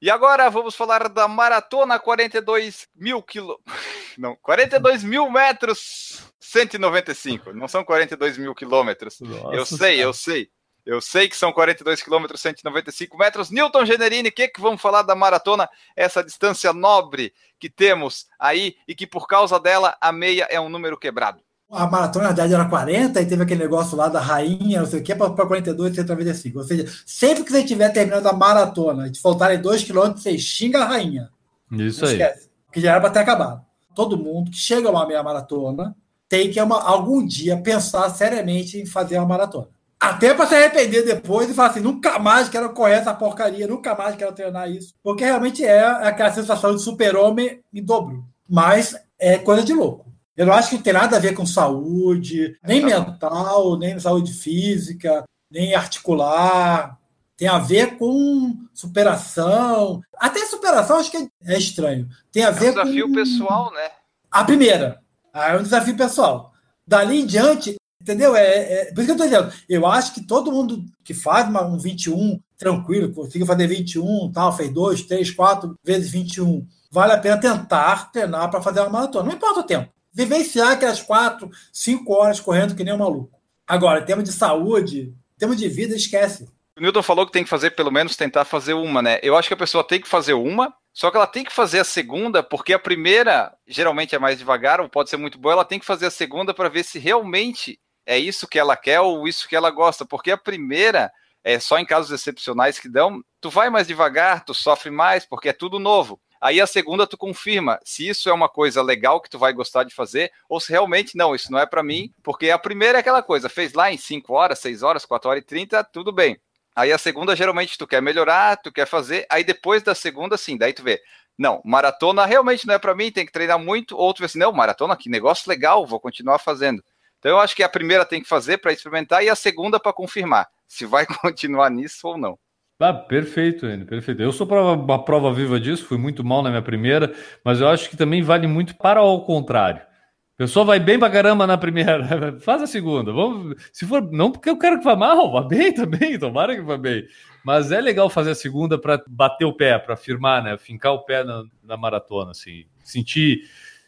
E agora vamos falar da maratona 42 mil quilômetros. Não, 42 mil metros 195. Não são 42 mil quilômetros. Eu sei, cara. eu sei. Eu sei que são 42 quilômetros, 195 metros. Newton Generini, o que, que vamos falar da maratona? Essa distância nobre que temos aí e que por causa dela a meia é um número quebrado. A maratona, na verdade, era 40 e teve aquele negócio lá da rainha, não sei o que, para 42 e 195. Ou seja, sempre que você estiver terminando a maratona e te faltarem 2 quilômetros, você xinga a rainha. Isso não aí. Esquece, que já era para ter acabado. Todo mundo que chega a uma meia maratona tem que uma, algum dia pensar seriamente em fazer uma maratona. Até para se arrepender depois e falar assim: nunca mais quero correr essa porcaria, nunca mais quero treinar isso. Porque realmente é aquela sensação de super-homem em dobro. Mas é coisa de louco. Eu não acho que tem nada a ver com saúde, nem mental, nem saúde física, nem articular. Tem a ver com superação. Até superação acho que é estranho. Tem a ver é um desafio com... pessoal, né? A primeira. Ah, é um desafio pessoal. Dali em diante, entendeu? É, é, por isso que eu estou dizendo. Eu acho que todo mundo que faz uma, um 21 tranquilo, conseguiu fazer 21, tal, fez 2, 3, 4 vezes 21, vale a pena tentar treinar para fazer uma maratona. Não importa o tempo vivenciar aquelas quatro, cinco horas correndo que nem um maluco. Agora, em termos de saúde, em termos de vida, esquece. O Newton falou que tem que fazer, pelo menos, tentar fazer uma, né? Eu acho que a pessoa tem que fazer uma, só que ela tem que fazer a segunda, porque a primeira geralmente é mais devagar, ou pode ser muito boa, ela tem que fazer a segunda para ver se realmente é isso que ela quer ou isso que ela gosta, porque a primeira é só em casos excepcionais que dão, tu vai mais devagar, tu sofre mais, porque é tudo novo. Aí a segunda tu confirma se isso é uma coisa legal que tu vai gostar de fazer ou se realmente não, isso não é para mim, porque a primeira é aquela coisa, fez lá em 5 horas, 6 horas, 4 horas e 30, tudo bem. Aí a segunda geralmente tu quer melhorar, tu quer fazer, aí depois da segunda sim, daí tu vê, não, maratona realmente não é para mim, tem que treinar muito, ou tu vê assim, não, maratona, que negócio legal, vou continuar fazendo. Então eu acho que a primeira tem que fazer para experimentar e a segunda para confirmar se vai continuar nisso ou não. Ah, perfeito, Enio, perfeito. Eu sou prova, uma prova viva disso, fui muito mal na minha primeira, mas eu acho que também vale muito para o contrário. A pessoa vai bem pra caramba na primeira, faz a segunda. Vamos, se for, não porque eu quero que vá mal, vá bem também, tomara que vá bem. Mas é legal fazer a segunda para bater o pé, para firmar, né? Fincar o pé na, na maratona, assim. Sentir,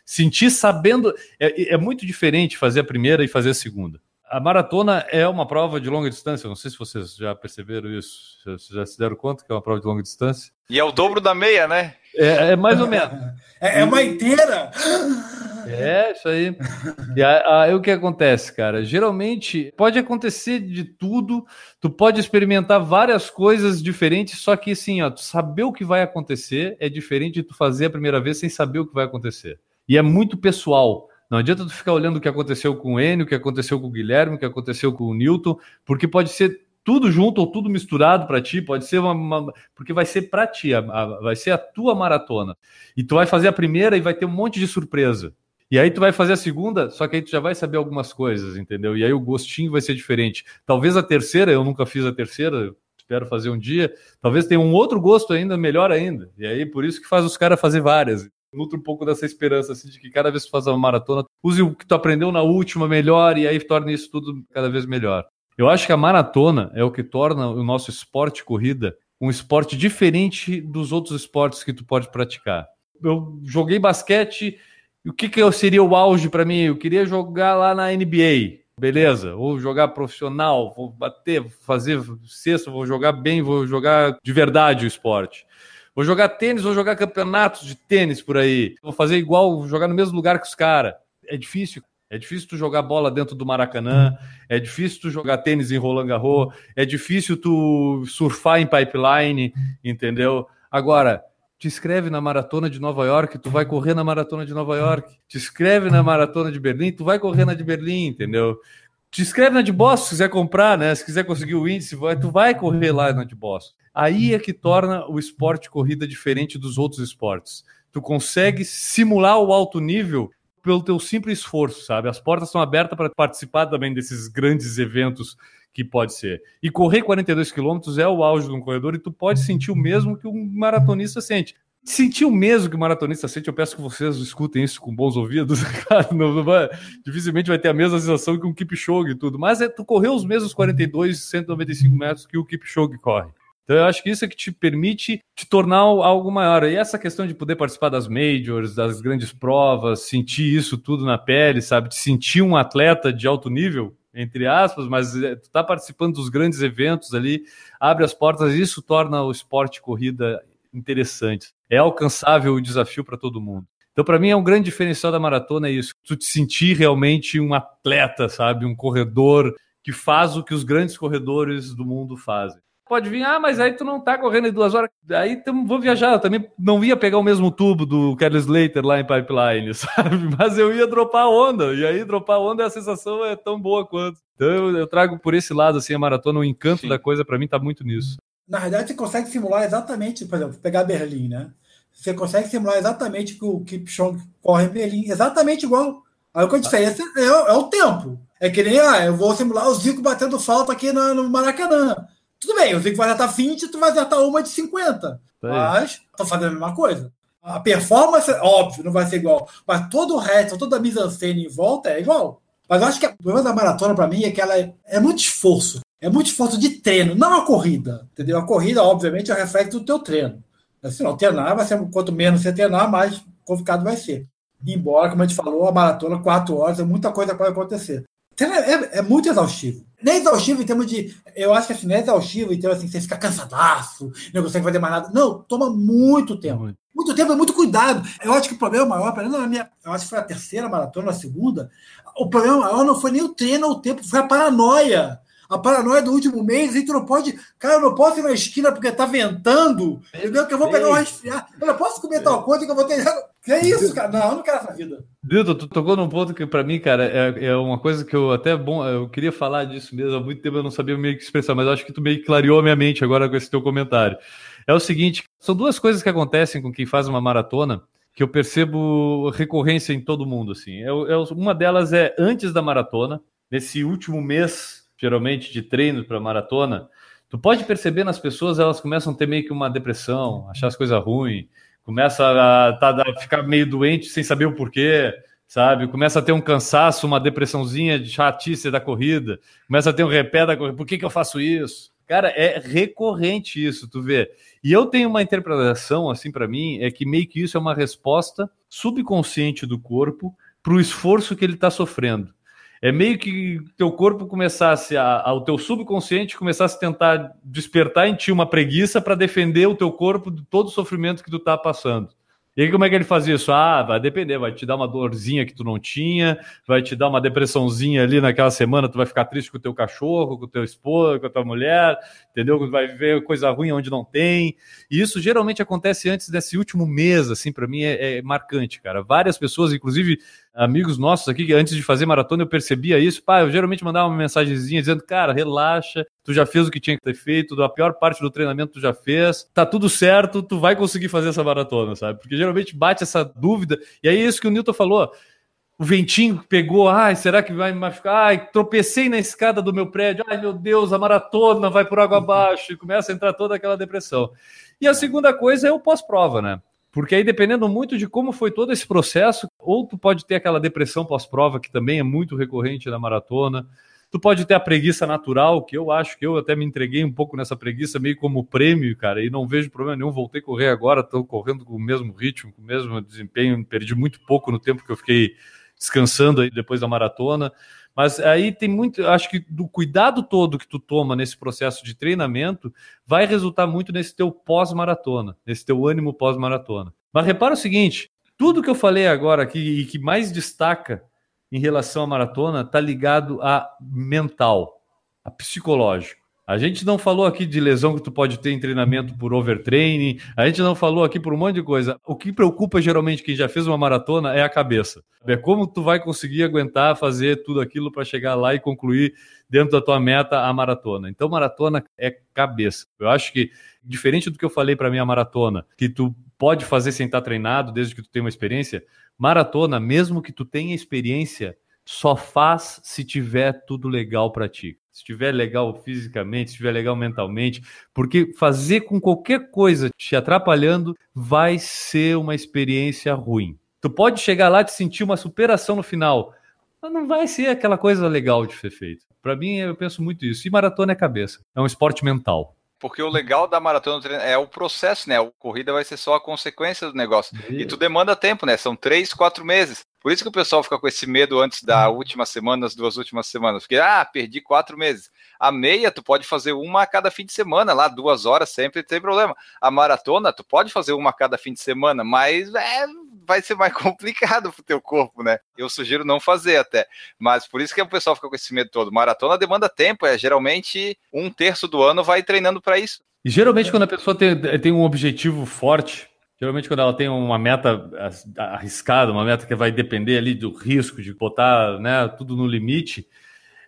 sentir sabendo. É, é muito diferente fazer a primeira e fazer a segunda a maratona é uma prova de longa distância. Não sei se vocês já perceberam isso. Vocês já se deram conta que é uma prova de longa distância? E é o dobro da meia, né? É, é mais ou menos. É, é, uma inteira. É, isso aí. E aí o que acontece, cara? Geralmente pode acontecer de tudo, tu pode experimentar várias coisas diferentes, só que assim, ó, tu saber o que vai acontecer é diferente de tu fazer a primeira vez sem saber o que vai acontecer. E é muito pessoal. Não adianta tu ficar olhando o que aconteceu com o Enio, o que aconteceu com o Guilherme, o que aconteceu com o Newton, porque pode ser tudo junto ou tudo misturado para ti, pode ser uma, uma, porque vai ser para ti, a, a, vai ser a tua maratona. E tu vai fazer a primeira e vai ter um monte de surpresa. E aí tu vai fazer a segunda, só que aí tu já vai saber algumas coisas, entendeu? E aí o gostinho vai ser diferente. Talvez a terceira, eu nunca fiz a terceira, espero fazer um dia. Talvez tenha um outro gosto ainda melhor ainda. E aí por isso que faz os caras fazer várias nutre um pouco dessa esperança, assim, de que cada vez que faz uma maratona, use o que tu aprendeu na última melhor e aí torne isso tudo cada vez melhor. Eu acho que a maratona é o que torna o nosso esporte corrida um esporte diferente dos outros esportes que tu pode praticar. Eu joguei basquete, o que, que seria o auge para mim? Eu queria jogar lá na NBA, beleza, ou jogar profissional, vou bater, fazer cesta, vou jogar bem, vou jogar de verdade o esporte. Vou jogar tênis, vou jogar campeonatos de tênis por aí. Vou fazer igual, jogar no mesmo lugar que os caras. É difícil. É difícil tu jogar bola dentro do Maracanã, é difícil tu jogar tênis em Roland Garros, é difícil tu surfar em pipeline, entendeu? Agora, te inscreve na maratona de Nova York, tu vai correr na maratona de Nova York. Te inscreve na maratona de Berlim, tu vai correr na de Berlim, entendeu? Te inscreve na de Boston, se quiser comprar, né? Se quiser conseguir o índice, tu vai correr lá na de Boston. Aí é que torna o esporte corrida diferente dos outros esportes. Tu consegue simular o alto nível pelo teu simples esforço, sabe? As portas estão abertas para participar também desses grandes eventos que pode ser. E correr 42 quilômetros é o auge de um corredor e tu pode sentir o mesmo que um maratonista sente. Sentir o mesmo que o maratonista sente, eu peço que vocês escutem isso com bons ouvidos. não, não vai, dificilmente vai ter a mesma sensação que um Kipchoge e tudo, mas é tu correr os mesmos 42, 195 metros que o Kipchoge corre. Então eu acho que isso é que te permite te tornar algo maior. E essa questão de poder participar das majors, das grandes provas, sentir isso tudo na pele, sabe? De sentir um atleta de alto nível, entre aspas, mas é, tu tá participando dos grandes eventos ali, abre as portas, e isso torna o esporte corrida interessante. É alcançável o desafio para todo mundo. Então, para mim, é um grande diferencial da maratona é isso. Tu te sentir realmente um atleta, sabe? Um corredor que faz o que os grandes corredores do mundo fazem pode vir, ah, mas aí tu não tá correndo em duas horas, aí vou viajar, eu também não ia pegar o mesmo tubo do Kelly Slater lá em Pipeline, sabe? Mas eu ia dropar a onda, e aí dropar a onda a sensação é tão boa quanto. Então eu, eu trago por esse lado, assim, a maratona, o encanto Sim. da coisa para mim tá muito nisso. Na verdade, você consegue simular exatamente, por exemplo, pegar Berlim, né? Você consegue simular exatamente que o Kipchoge corre em Berlim, exatamente igual. Aí o que a diferença é, é, o tempo. É que nem, ah, eu vou simular o Zico batendo falta aqui no, no Maracanã. Tudo bem, eu sei que vai acertar 20, tu vai acertar uma de 50. É. Mas estão fazendo a mesma coisa. A performance, óbvio, não vai ser igual. Mas todo o resto, toda a mise-en-scène em volta é igual. Mas eu acho que o problema da maratona, para mim, é que ela é, é, muito esforço. É muito esforço de treino, não a corrida. Entendeu? A corrida, obviamente, é o reflexo do teu treino. Assim, não, treinar vai ser, quanto menos você treinar, mais complicado vai ser. Embora, como a gente falou, a maratona, quatro horas, é muita coisa pode acontecer. É, é, é muito exaustivo nem exaustivo em termos de. Eu acho que assim, não é exaustivo em termos assim, você fica cansadaço, não consegue fazer mais nada. Não, toma muito tempo. Muito, muito tempo, é muito cuidado. Eu acho que o problema maior, para na minha, eu acho que foi a terceira maratona, a segunda. O problema maior não foi nem o treino ou o tempo, foi a paranoia a paranoia do último mês, e tu não pode. Cara, eu não posso ir na esquina porque tá ventando, entendeu? Que eu vou pegar um resfriado. Eu não posso comer tal coisa que eu vou ter. Que é isso, cara? Não, eu não quero essa vida. Dilton, tu tocou num ponto que para mim, cara, é, é, uma coisa que eu até bom, eu queria falar disso mesmo, há muito tempo eu não sabia meio que expressar, mas acho que tu meio que clareou a minha mente agora com esse teu comentário. É o seguinte, são duas coisas que acontecem com quem faz uma maratona que eu percebo recorrência em todo mundo, assim. É, é, uma delas é antes da maratona, nesse último mês geralmente de treino para maratona, tu pode perceber nas pessoas, elas começam a ter meio que uma depressão, achar as coisas ruins, começa a, tá, a ficar meio doente sem saber o porquê, sabe? Começa a ter um cansaço, uma depressãozinha de chatice da corrida, começa a ter um repé da corrida, por que, que eu faço isso? Cara, é recorrente isso, tu vê. E eu tenho uma interpretação, assim, para mim, é que meio que isso é uma resposta subconsciente do corpo para o esforço que ele está sofrendo é meio que teu corpo começasse a, a, o teu subconsciente começasse a tentar despertar em ti uma preguiça para defender o teu corpo de todo o sofrimento que tu tá passando. E aí, como é que ele faz isso? Ah, vai depender, vai te dar uma dorzinha que tu não tinha, vai te dar uma depressãozinha ali naquela semana, tu vai ficar triste com o teu cachorro, com o teu esposo, com a tua mulher, entendeu? Vai ver coisa ruim onde não tem. E isso geralmente acontece antes desse último mês, assim, para mim é, é marcante, cara. Várias pessoas, inclusive amigos nossos aqui, que antes de fazer maratona eu percebia isso. Pá, eu geralmente mandava uma mensagenzinha dizendo, cara, relaxa, tu já fez o que tinha que ter feito, a pior parte do treinamento tu já fez, tá tudo certo, tu vai conseguir fazer essa maratona, sabe? Porque geralmente bate essa dúvida, e aí é isso que o Newton falou. O ventinho pegou, ai, será que vai machucar? Ai, tropecei na escada do meu prédio, ai meu Deus, a maratona vai por água abaixo, e começa a entrar toda aquela depressão. E a segunda coisa é o pós-prova, né? Porque aí, dependendo muito de como foi todo esse processo, ou tu pode ter aquela depressão pós-prova, que também é muito recorrente na maratona, tu pode ter a preguiça natural, que eu acho que eu até me entreguei um pouco nessa preguiça, meio como prêmio, cara, e não vejo problema nenhum. Voltei a correr agora, estou correndo com o mesmo ritmo, com o mesmo desempenho, perdi muito pouco no tempo que eu fiquei descansando aí depois da maratona. Mas aí tem muito, acho que do cuidado todo que tu toma nesse processo de treinamento vai resultar muito nesse teu pós-maratona, nesse teu ânimo pós-maratona. Mas repara o seguinte, tudo que eu falei agora aqui e que mais destaca em relação à maratona está ligado a mental, a psicológico. A gente não falou aqui de lesão que tu pode ter em treinamento por overtraining, a gente não falou aqui por um monte de coisa. O que preocupa geralmente quem já fez uma maratona é a cabeça. É como tu vai conseguir aguentar fazer tudo aquilo para chegar lá e concluir dentro da tua meta a maratona. Então, maratona é cabeça. Eu acho que, diferente do que eu falei para minha maratona, que tu pode fazer sem estar treinado, desde que tu tenha uma experiência, maratona, mesmo que tu tenha experiência, só faz se tiver tudo legal para ti. Se estiver legal fisicamente, estiver legal mentalmente, porque fazer com qualquer coisa te atrapalhando vai ser uma experiência ruim. Tu pode chegar lá e sentir uma superação no final, mas não vai ser aquela coisa legal de ser feito. Para mim, eu penso muito isso. E maratona é cabeça, é um esporte mental. Porque o legal da maratona é o processo, né? A corrida vai ser só a consequência do negócio. E tu demanda tempo, né? São três, quatro meses. Por isso que o pessoal fica com esse medo antes da última semana, das duas últimas semanas. Porque, ah, perdi quatro meses. A meia, tu pode fazer uma a cada fim de semana, lá, duas horas sempre, tem problema. A maratona, tu pode fazer uma a cada fim de semana, mas é, vai ser mais complicado pro teu corpo, né? Eu sugiro não fazer até. Mas por isso que o pessoal fica com esse medo todo. Maratona demanda tempo, é geralmente um terço do ano vai treinando para isso. E geralmente quando a pessoa tem, tem um objetivo forte, Geralmente, quando ela tem uma meta arriscada, uma meta que vai depender ali do risco de botar né, tudo no limite,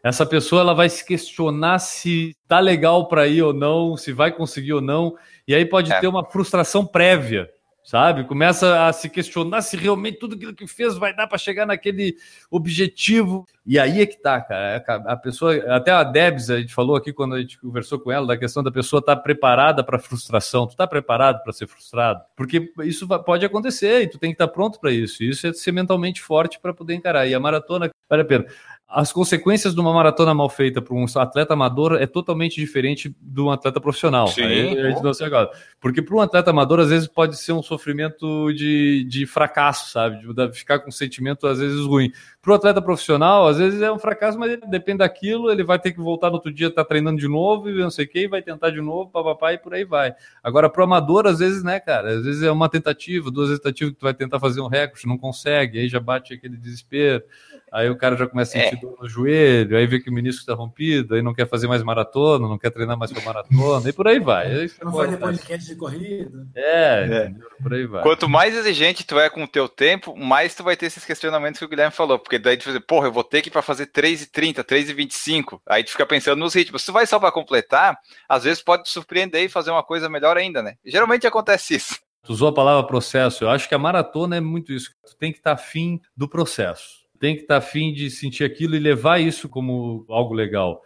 essa pessoa ela vai se questionar se tá legal para ir ou não, se vai conseguir ou não, e aí pode é. ter uma frustração prévia sabe? Começa a se questionar se realmente tudo aquilo que fez vai dar para chegar naquele objetivo. E aí é que tá, cara. É a pessoa, até a Debs, a gente falou aqui quando a gente conversou com ela, da questão da pessoa estar tá preparada para frustração. Tu tá preparado para ser frustrado? Porque isso pode acontecer e tu tem que estar tá pronto para isso. Isso é ser mentalmente forte para poder encarar. E a maratona vale a pena as consequências de uma maratona mal feita para um atleta amador é totalmente diferente de um atleta profissional. Sim. Aí, Porque para um atleta amador, às vezes, pode ser um sofrimento de, de fracasso, sabe? De ficar com um sentimento, às vezes, ruim. Para o atleta profissional, às vezes é um fracasso, mas ele depende daquilo, ele vai ter que voltar no outro dia, tá treinando de novo, e não sei o que, vai tentar de novo, papapá, e por aí vai. Agora, para o amador, às vezes, né, cara? Às vezes é uma tentativa, duas tentativas que tu vai tentar fazer um recorde, não consegue, aí já bate aquele desespero. Aí o cara já começa a sentir é. Dor no joelho, aí vê que o menisco está rompido, aí não quer fazer mais maratona, não quer treinar mais para maratona, e por aí vai. Aí não fazer podcast de corrida. É, é. por aí vai. Quanto mais exigente tu é com o teu tempo, mais tu vai ter esses questionamentos que o Guilherme falou, porque daí tu fazer, porra, eu vou ter que ir para fazer 3,30, 3,25, aí tu fica pensando nos ritmos. Se tu vai só para completar, às vezes pode te surpreender e fazer uma coisa melhor ainda, né? Geralmente acontece isso. Tu usou a palavra processo, eu acho que a maratona é muito isso. Tu tem que estar afim do processo tem que estar tá afim de sentir aquilo e levar isso como algo legal.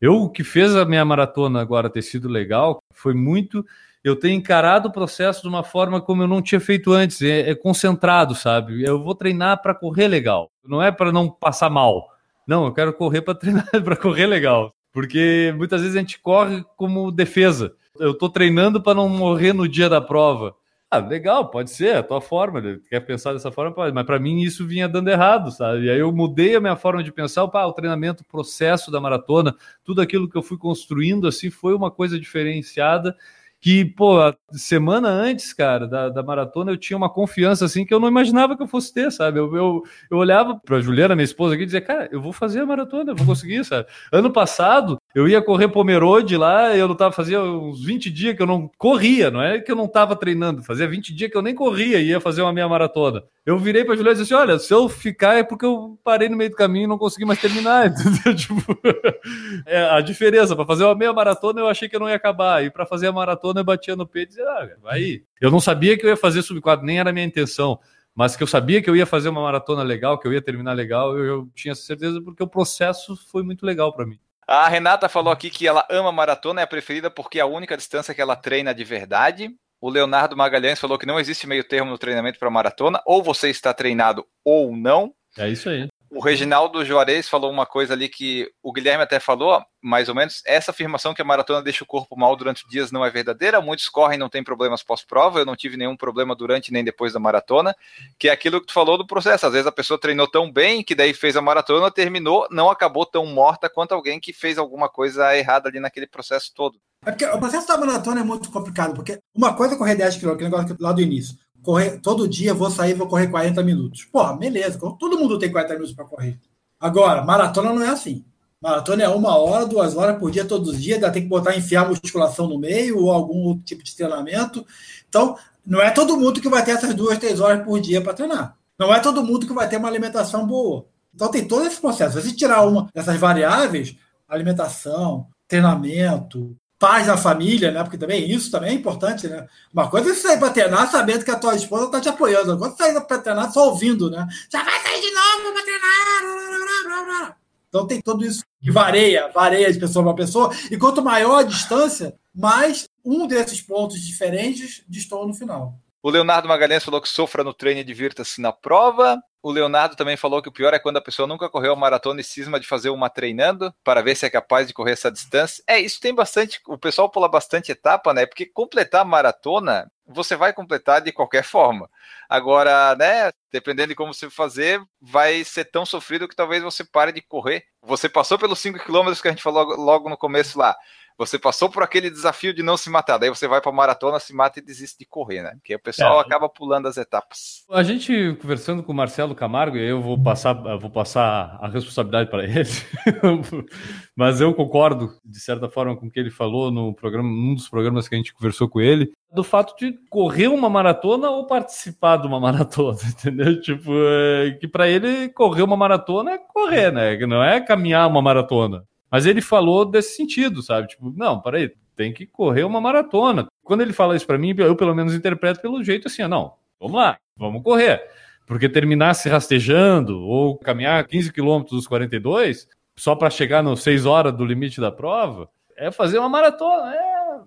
Eu, o que fez a minha maratona agora ter sido legal foi muito eu ter encarado o processo de uma forma como eu não tinha feito antes, é, é concentrado, sabe? Eu vou treinar para correr legal, não é para não passar mal. Não, eu quero correr para treinar para correr legal, porque muitas vezes a gente corre como defesa. Eu estou treinando para não morrer no dia da prova. Ah, legal, pode ser, a tua forma, quer pensar dessa forma, pode, mas para mim isso vinha dando errado, sabe? E aí eu mudei a minha forma de pensar, opa, o treinamento, o processo da maratona, tudo aquilo que eu fui construindo assim foi uma coisa diferenciada que, pô, semana antes, cara, da, da maratona, eu tinha uma confiança, assim, que eu não imaginava que eu fosse ter, sabe? Eu, eu, eu olhava pra Juliana, minha esposa aqui, e dizia, cara, eu vou fazer a maratona, eu vou conseguir, sabe? Ano passado, eu ia correr Pomerode lá, eu não tava, fazia uns 20 dias que eu não corria, não é que eu não tava treinando, fazia 20 dias que eu nem corria e ia fazer uma meia maratona. Eu virei pra Juliana e disse assim, olha, se eu ficar é porque eu parei no meio do caminho e não consegui mais terminar, entendeu? Tipo, é, a diferença, para fazer uma meia maratona eu achei que eu não ia acabar, e para fazer a maratona maratona, eu batia no peito e dizia, ah, vai. Eu não sabia que eu ia fazer sub 4, nem era a minha intenção. Mas que eu sabia que eu ia fazer uma maratona legal, que eu ia terminar legal, eu, eu tinha certeza porque o processo foi muito legal para mim. A Renata falou aqui que ela ama maratona, é a preferida porque é a única distância que ela treina de verdade. O Leonardo Magalhães falou que não existe meio termo no treinamento para maratona, ou você está treinado ou não. É isso aí. O Reginaldo Juarez falou uma coisa ali que o Guilherme até falou, mais ou menos, essa afirmação que a maratona deixa o corpo mal durante dias não é verdadeira, muitos correm não tem problemas pós-prova, eu não tive nenhum problema durante nem depois da maratona, que é aquilo que tu falou do processo, às vezes a pessoa treinou tão bem que daí fez a maratona, terminou, não acabou tão morta quanto alguém que fez alguma coisa errada ali naquele processo todo. É porque o processo da maratona é muito complicado, porque uma coisa é correr 10 km, que negócio lá do início correr todo dia, vou sair, vou correr 40 minutos. Porra, beleza, todo mundo tem 40 minutos para correr. Agora, maratona não é assim. Maratona é uma hora, duas horas por dia, todos os dias, ainda tem que botar, enfiar musculação no meio ou algum outro tipo de treinamento. Então, não é todo mundo que vai ter essas duas, três horas por dia para treinar. Não é todo mundo que vai ter uma alimentação boa. Então, tem todo esse processo. Se tirar uma dessas variáveis, alimentação, treinamento, paz na família, né? Porque também isso também é importante, né? Uma coisa é você sair para treinar sabendo que a tua esposa está te apoiando. Outra coisa é sair para treinar só ouvindo, né? Já vai sair de novo para treinar. Então tem tudo isso que varia, varia de pessoa para pessoa. E quanto maior a distância, mais um desses pontos diferentes destoa no final. O Leonardo Magalhães falou que sofra no treino e divirta-se na prova. O Leonardo também falou que o pior é quando a pessoa nunca correu a maratona e cisma de fazer uma treinando para ver se é capaz de correr essa distância. É, isso tem bastante. O pessoal pula bastante etapa, né? Porque completar a maratona, você vai completar de qualquer forma. Agora, né? Dependendo de como você fazer, vai ser tão sofrido que talvez você pare de correr. Você passou pelos 5 km que a gente falou logo no começo lá. Você passou por aquele desafio de não se matar, daí você vai para maratona, se mata e desiste de correr, né? Porque o pessoal é. acaba pulando as etapas. A gente conversando com o Marcelo Camargo, e eu vou passar, vou passar a responsabilidade para ele, mas eu concordo de certa forma com o que ele falou no programa, num dos programas que a gente conversou com ele, do fato de correr uma maratona ou participar de uma maratona, entendeu? Tipo, é, que para ele correr uma maratona é correr, né? Que não é caminhar uma maratona. Mas ele falou desse sentido, sabe? Tipo, não, peraí, tem que correr uma maratona. Quando ele fala isso para mim, eu pelo menos interpreto pelo jeito assim, não, vamos lá, vamos correr. Porque terminar se rastejando ou caminhar 15 quilômetros dos 42 só para chegar nos 6 horas do limite da prova é fazer uma maratona. É,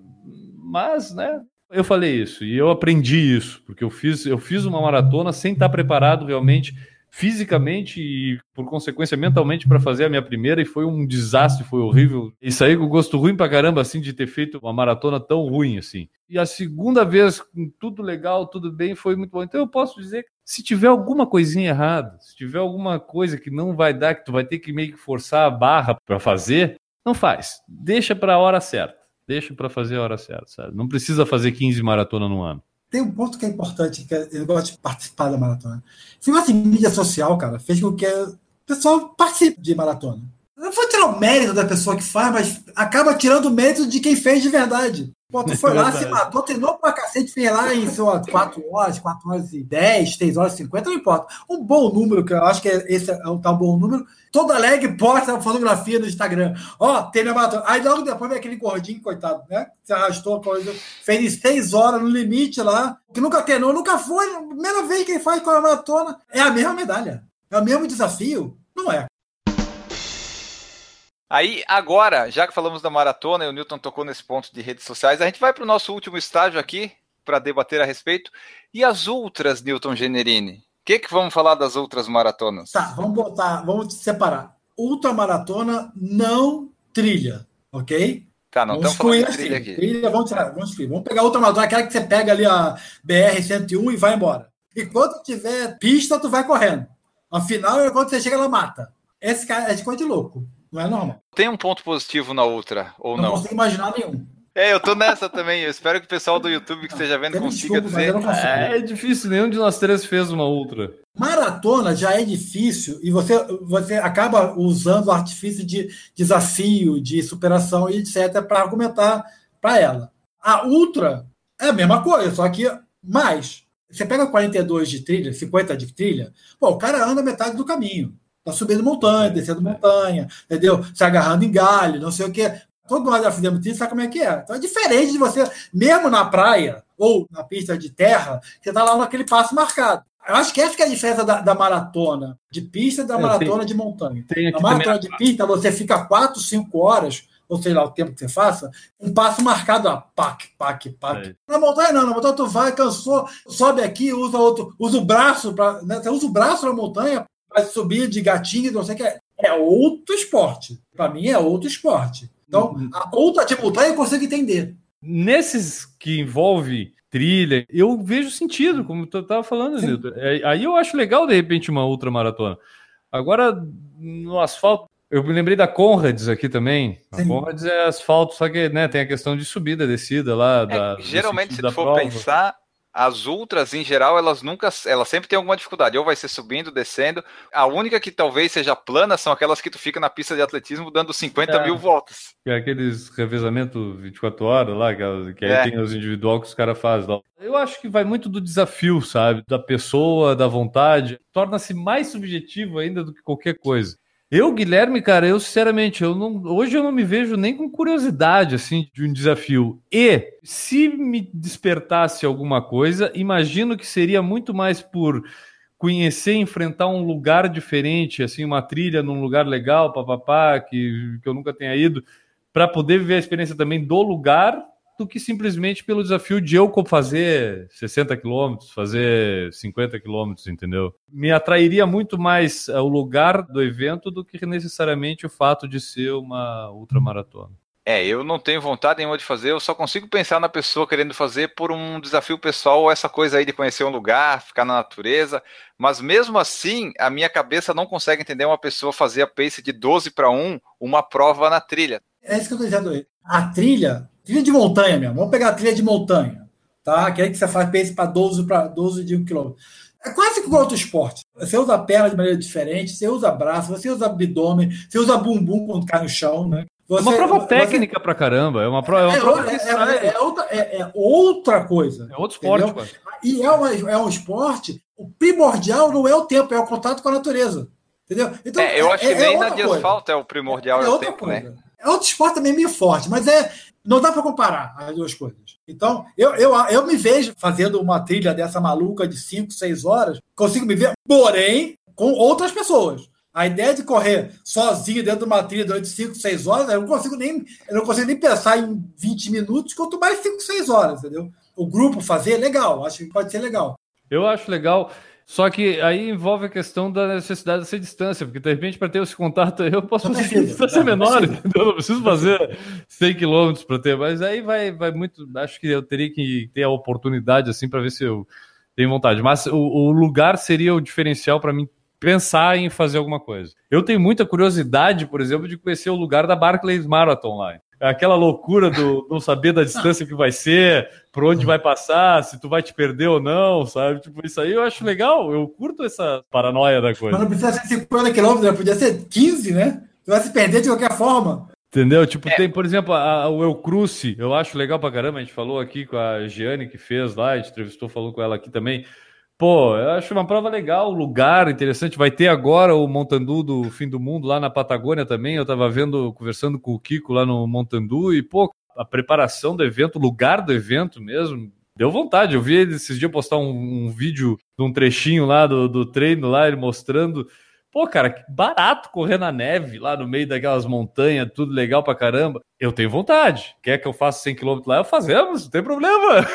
mas, né? Eu falei isso e eu aprendi isso, porque eu fiz, eu fiz uma maratona sem estar preparado realmente fisicamente e, por consequência, mentalmente para fazer a minha primeira e foi um desastre, foi horrível. E saí com gosto ruim pra caramba, assim, de ter feito uma maratona tão ruim, assim. E a segunda vez, com tudo legal, tudo bem, foi muito bom. Então eu posso dizer que se tiver alguma coisinha errada, se tiver alguma coisa que não vai dar, que tu vai ter que meio que forçar a barra para fazer, não faz. Deixa para a hora certa. Deixa para fazer a hora certa, sabe? Não precisa fazer 15 maratonas no ano tem um ponto que é importante, que é, eu gosto de participar da maratona. Negócio de mídia social, cara, fez com que o pessoal participe de maratona. Não vou tirar o mérito da pessoa que faz, mas acaba tirando o mérito de quem fez de verdade. Pô, tu foi lá, se matou, treinou pra cacete, fez lá em sei 4 horas, 4 horas e 10, 3 horas e 50, não importa. Um bom número, que eu acho que esse é um tal bom número. Todo alegre posta a fotografia no Instagram. Ó, tem na maratona. Aí logo depois vem aquele gordinho, coitado, né? Se arrastou coisa, fez 6 horas no limite lá, que nunca treinou, nunca foi. Primeira vez que ele faz com a maratona. É a mesma medalha. É o mesmo desafio? Não é. Aí, agora, já que falamos da maratona e o Newton tocou nesse ponto de redes sociais, a gente vai para o nosso último estágio aqui para debater a respeito. E as outras, Newton Generini? O que, que vamos falar das outras maratonas? Tá, vamos botar, vamos separar. Ultramaratona não trilha, ok? Tá, não estamos falando de trilha aqui. Trilha, vamos tirar, vamos, vamos pegar outra maratona, aquela que você pega ali a BR-101 e vai embora. E quando tiver pista, tu vai correndo. Afinal, é quando você chega, ela mata. Esse cara é de coisa de louco. Não é normal. Tem um ponto positivo na outra, ou não? Não consigo imaginar nenhum. É, eu tô nessa também. Eu espero que o pessoal do YouTube que esteja vendo consiga desculpa, dizer. É, é difícil, nenhum de nós três fez uma ultra. Maratona já é difícil e você, você acaba usando o artifício de desafio, de superação e etc. para argumentar para ela. A ultra é a mesma coisa, só que mais. Você pega 42 de trilha, 50 de trilha, pô, o cara anda metade do caminho. Tá subindo montanha, descendo montanha, entendeu? Se agarrando em galho, não sei o quê. Todo nós já fizemos isso, sabe como é que é? Então é diferente de você, mesmo na praia ou na pista de terra, você tá lá naquele passo marcado. Eu acho que essa que é a diferença da, da maratona de pista e da é, maratona tem, de montanha. Na maratona de pista, você fica 4, 5 horas, ou sei lá o tempo que você faça, um passo marcado, ó, pac, pac, pac. É. Na montanha não, na montanha tu vai, cansou, sobe aqui, usa outro, usa o braço, pra, né? você usa o braço na montanha vai subir de gatinho, não sei o que. É, é outro esporte. Para mim, é outro esporte. Então, uhum. a outra de montanha eu consigo entender. Nesses que envolve trilha, eu vejo sentido, como tu estava falando, Nilton. É, aí eu acho legal, de repente, uma outra maratona. Agora, no asfalto, eu me lembrei da Conrads aqui também. A Sim. Conrads é asfalto, só que né, tem a questão de subida, descida lá. É, da, geralmente, se tu for prova. pensar, as ultras, em geral, elas nunca, elas sempre têm alguma dificuldade. Ou vai ser subindo, descendo. A única que talvez seja plana são aquelas que tu fica na pista de atletismo dando 50 é, mil voltas. É aqueles revezamento 24 horas lá, que, que aí é. tem os individual que os caras fazem. Eu acho que vai muito do desafio, sabe? Da pessoa, da vontade. Torna-se mais subjetivo ainda do que qualquer coisa. Eu, Guilherme, cara, eu sinceramente, eu não, hoje eu não me vejo nem com curiosidade assim de um desafio. E se me despertasse alguma coisa, imagino que seria muito mais por conhecer, enfrentar um lugar diferente, assim, uma trilha num lugar legal, papapá, que, que eu nunca tenha ido, para poder viver a experiência também do lugar do que simplesmente pelo desafio de eu fazer 60 quilômetros, fazer 50 quilômetros, entendeu? Me atrairia muito mais o lugar do evento do que necessariamente o fato de ser uma ultramaratona. É, eu não tenho vontade nenhuma de fazer, eu só consigo pensar na pessoa querendo fazer por um desafio pessoal, ou essa coisa aí de conhecer um lugar, ficar na natureza, mas mesmo assim, a minha cabeça não consegue entender uma pessoa fazer a pace de 12 para 1, uma prova na trilha. É isso que eu estou dizendo. A trilha, trilha de montanha mesmo, vamos pegar a trilha de montanha, tá? Que é que você faz pace para 12 para 12 de 1 km. É quase que outro esporte. Você usa a perna de maneira diferente, você usa braço, você usa abdômen, você usa bumbum quando cai no chão, né? Você, é uma prova técnica você... pra caramba. É uma, prova, é uma é, prova é, é, é, outra, é, outra coisa. É outro esporte. E é, uma, é um esporte. O primordial não é o tempo, é o contato com a natureza. Entendeu? Então, é, eu acho que nem na de asfalto é o primordial, é, o tempo, né? coisa. né? É outro esporte também meio forte, mas é não dá para comparar as duas coisas. Então, eu, eu, eu me vejo fazendo uma trilha dessa maluca de 5, 6 horas, consigo me ver, porém, com outras pessoas. A ideia de correr sozinho dentro de uma trilha durante 5, 6 horas, eu não consigo nem, eu não consigo nem pensar em 20 minutos, quanto mais 5, 6 horas, entendeu? O grupo fazer, legal, acho que pode ser legal. Eu acho legal. Só que aí envolve a questão da necessidade dessa distância, porque de repente, para ter esse contato, eu posso fazer distância menor, entendeu? Eu não preciso fazer 100 quilômetros para ter, mas aí vai, vai muito. Acho que eu teria que ter a oportunidade assim para ver se eu tenho vontade. Mas o, o lugar seria o diferencial para mim pensar em fazer alguma coisa. Eu tenho muita curiosidade, por exemplo, de conhecer o lugar da Barclays Marathon lá. Aquela loucura do não saber da distância que vai ser, por onde vai passar, se tu vai te perder ou não, sabe? Tipo, isso aí eu acho legal, eu curto essa paranoia da coisa. Mas não precisa ser 50 quilômetros, né? podia ser 15, né? Tu vai se perder de qualquer forma. Entendeu? Tipo, é. tem, por exemplo, a, o El Cruce, eu acho legal pra caramba. A gente falou aqui com a Giane que fez lá, a gente entrevistou, falou com ela aqui também. Pô, eu acho uma prova legal, lugar interessante. Vai ter agora o Montandu do Fim do Mundo lá na Patagônia também. Eu tava vendo, conversando com o Kiko lá no Montandu e, pô, a preparação do evento, o lugar do evento mesmo, deu vontade. Eu vi ele esses dias postar um, um vídeo de um trechinho lá do, do treino lá, ele mostrando Pô, cara, barato correr na neve lá no meio daquelas montanhas, tudo legal pra caramba. Eu tenho vontade. Quer que eu faça 100 km lá? Eu fazemos, não tem problema.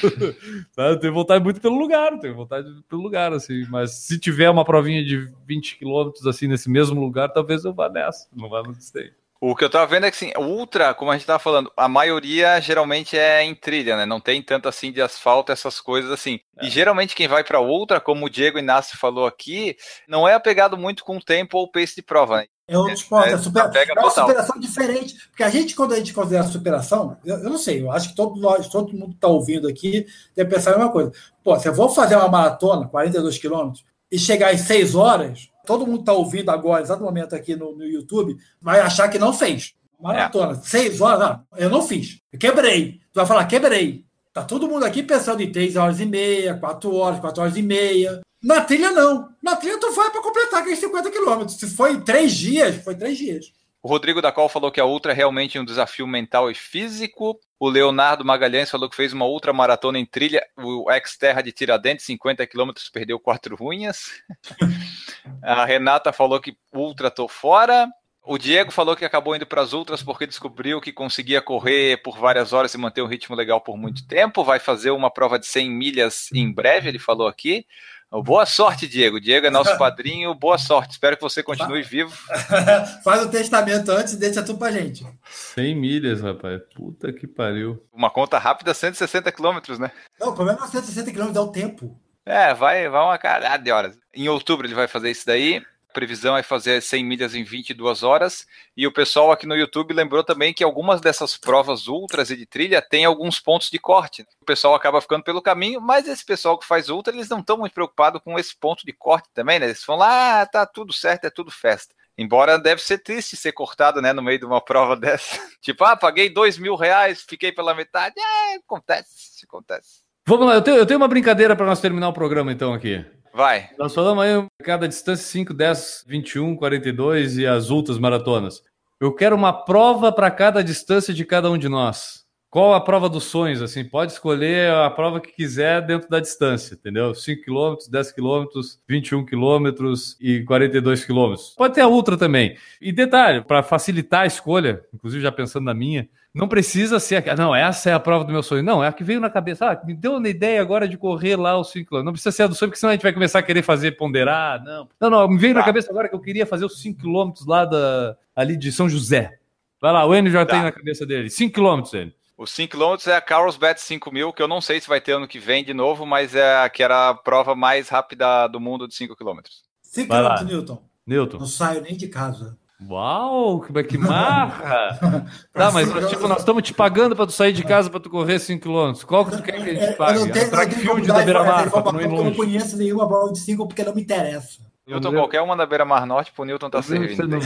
eu tenho vontade muito pelo lugar, tenho vontade pelo lugar, assim. Mas se tiver uma provinha de 20 km assim nesse mesmo lugar, talvez eu vá nessa. Não vá no distante. O que eu tava vendo é que assim, ultra, como a gente tava falando, a maioria geralmente é em trilha, né? Não tem tanto assim de asfalto, essas coisas assim. É. E geralmente quem vai para ultra, como o Diego Inácio falou aqui, não é apegado muito com o tempo ou pace de prova, né? É outro esporte, é, é, super, é uma superação diferente. Porque a gente, quando a gente considera superação, eu, eu não sei, eu acho que todo, nós, todo mundo que está ouvindo aqui deve pensar a mesma coisa. Pô, se eu vou fazer uma maratona, 42 quilômetros, e chegar em 6 horas, todo mundo está ouvindo agora, exato momento aqui no, no, YouTube, vai achar que não fez. Maratona, é. seis horas, não, eu não fiz. Eu quebrei. Tu vai falar, quebrei. Tá todo mundo aqui pensando em três horas e meia, quatro horas, quatro horas e meia. Na trilha, não. Na trilha, tu vai para completar aqueles 50 quilômetros. Se foi três dias, foi três dias. O Rodrigo da Col falou que a Ultra é realmente um desafio mental e físico. O Leonardo Magalhães falou que fez uma ultra maratona em trilha, o ex-terra de Tiradentes, 50 quilômetros, perdeu quatro unhas. a Renata falou que ultra tô fora. O Diego falou que acabou indo para as ultras porque descobriu que conseguia correr por várias horas e manter um ritmo legal por muito tempo. Vai fazer uma prova de 100 milhas em breve, ele falou aqui. Boa sorte, Diego. Diego é nosso padrinho. Boa sorte. Espero que você continue vivo. Faz o testamento antes e deixa tudo pra gente. 100 milhas, rapaz. Puta que pariu. Uma conta rápida, 160 quilômetros, né? Não, o problema é 160 quilômetros, dá o tempo. É, vai, vai uma caralho de horas. Em outubro ele vai fazer isso daí previsão é fazer 100 milhas em 22 horas. E o pessoal aqui no YouTube lembrou também que algumas dessas provas ultras e de trilha tem alguns pontos de corte. O pessoal acaba ficando pelo caminho, mas esse pessoal que faz ultra, eles não estão muito preocupados com esse ponto de corte também, né? Eles falam lá, ah, tá tudo certo, é tudo festa. Embora deve ser triste ser cortado, né, no meio de uma prova dessa. tipo, ah, paguei dois mil reais, fiquei pela metade. É, acontece, acontece. Vamos lá, eu tenho, eu tenho uma brincadeira para nós terminar o programa então aqui. Vai. Nós falamos aí cada distância 5, 10, 21, 42 e as ultras maratonas. Eu quero uma prova para cada distância de cada um de nós. qual a prova dos sonhos, assim, pode escolher a prova que quiser dentro da distância, entendeu? 5 km, 10 km, 21 km e 42 km. Pode ter a ultra também. E detalhe, para facilitar a escolha, inclusive já pensando na minha, não precisa ser, a... não, essa é a prova do meu sonho. Não, é a que veio na cabeça. Ah, me deu uma ideia agora de correr lá os 5 km. Não precisa ser a do sonho, porque senão a gente vai começar a querer fazer ponderar. Não, não, não me veio tá. na cabeça agora que eu queria fazer os 5 km lá da, ali de São José. Vai lá, o Enio já tá. tem na cabeça dele. 5 km, Enio. Os 5 km é a Carlsbad 5000, que eu não sei se vai ter ano que vem de novo, mas é a que era a prova mais rápida do mundo de 5 km. 5 km, Newton. Newton. Não saio nem de casa. Uau, que, que marra! tá, mas tipo, nós estamos te pagando para tu sair de casa para tu correr 5 km. Qual que tu quer que a gente pague? Eu não tenho, track field da Beira-Mar, para não ir longe. Eu não conheço nenhuma prova de 5 porque não me interessa. Newton, qualquer uma da Beira-Mar Norte, pro Newton tá servindo.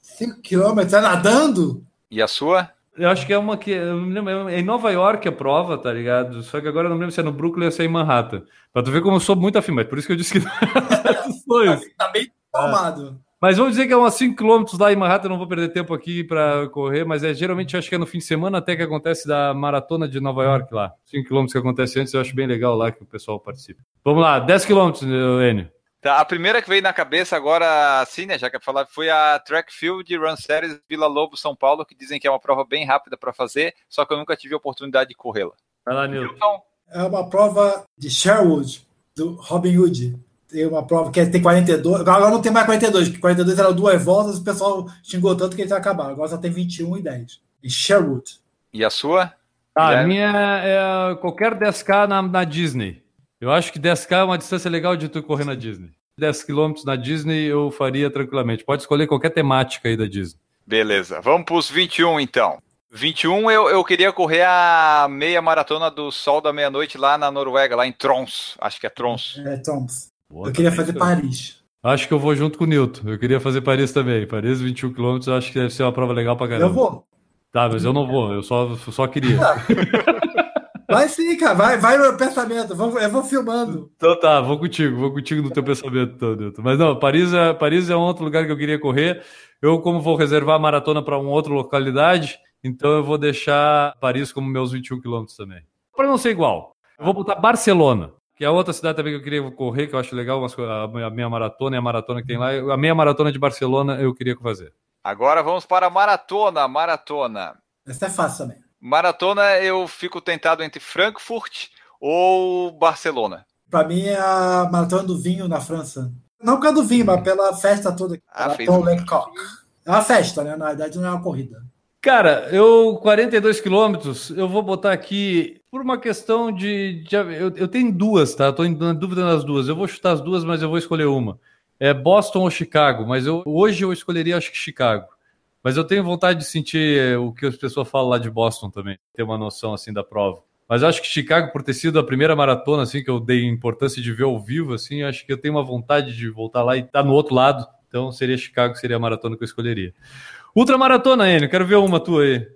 5 km, tá nadando? E a sua? Eu acho que é uma que. Eu me lembro, é em Nova York a prova, tá ligado? Só que agora eu não me lembro se é no Brooklyn ou se é em Manhattan. Pra tu ver como eu sou muito afim, mas por isso que eu disse que sonhos. tá bem tomado. É. Mas vamos dizer que é umas 5 km lá em Manhattan, não vou perder tempo aqui para correr, mas é geralmente acho que é no fim de semana até que acontece da maratona de Nova York lá. 5 km que acontece antes, eu acho bem legal lá que o pessoal participe. Vamos lá, 10 km, Enio. Tá, a primeira que veio na cabeça agora, assim, né, já que falar, foi a Track Field Run Series Vila Lobo São Paulo, que dizem que é uma prova bem rápida para fazer, só que eu nunca tive a oportunidade de corrê-la. Vai lá, Nilton. É uma prova de Sherwood, do Robin Hood. Tem uma prova que tem 42, agora não tem mais 42, porque 42 eram duas voltas, o pessoal xingou tanto que ele vai acabar. Agora só tem 21 e 10. Em Sherwood. E a sua? Ah, a minha é qualquer 10K na, na Disney. Eu acho que 10K é uma distância legal de tu correr na Disney. 10 km na Disney eu faria tranquilamente. Pode escolher qualquer temática aí da Disney. Beleza, vamos para os 21 então. 21 eu, eu queria correr a meia maratona do Sol da Meia-Noite lá na Noruega, lá em Trons. Acho que é Trons. É, Trons. Boa, eu queria fazer Paris. Acho que eu vou junto com o Nilton. Eu queria fazer Paris também. Paris, 21 km, eu acho que deve ser uma prova legal pra caramba. Eu vou. Tá, mas eu não vou. Eu só, só queria. Vai sim, cara. Vai, vai no meu pensamento. Vou, eu vou filmando. Então tá, vou contigo. Vou contigo no teu pensamento todo. Mas não, Paris é, Paris é um outro lugar que eu queria correr. Eu, como vou reservar a maratona para uma outra localidade, então eu vou deixar Paris como meus 21 quilômetros também. Para não ser igual, eu vou botar Barcelona, que é outra cidade também que eu queria correr, que eu acho legal, a minha maratona e a maratona que tem lá. A meia maratona de Barcelona eu queria fazer. Agora vamos para a maratona. Maratona. Essa é fácil também. Maratona eu fico tentado entre Frankfurt ou Barcelona. Para mim é a maratona do vinho na França. Não por causa do vinho, mas pela festa toda. Ah, Maratona Lecoq. É uma festa, né? Na verdade não é uma corrida. Cara, eu 42 quilômetros, eu vou botar aqui por uma questão de. de eu, eu, tenho duas, tá? Estou em dúvida nas duas. Eu vou chutar as duas, mas eu vou escolher uma. É Boston ou Chicago, mas eu, hoje eu escolheria acho que Chicago. Mas eu tenho vontade de sentir eh, o que as pessoas falam lá de Boston também, ter uma noção assim da prova. Mas acho que Chicago, por ter sido a primeira maratona assim que eu dei importância de ver ao vivo, assim, acho que eu tenho uma vontade de voltar lá e estar tá no outro lado. Então seria Chicago, seria a maratona que eu escolheria. Ultramaratona, Enio, quero ver uma tua aí.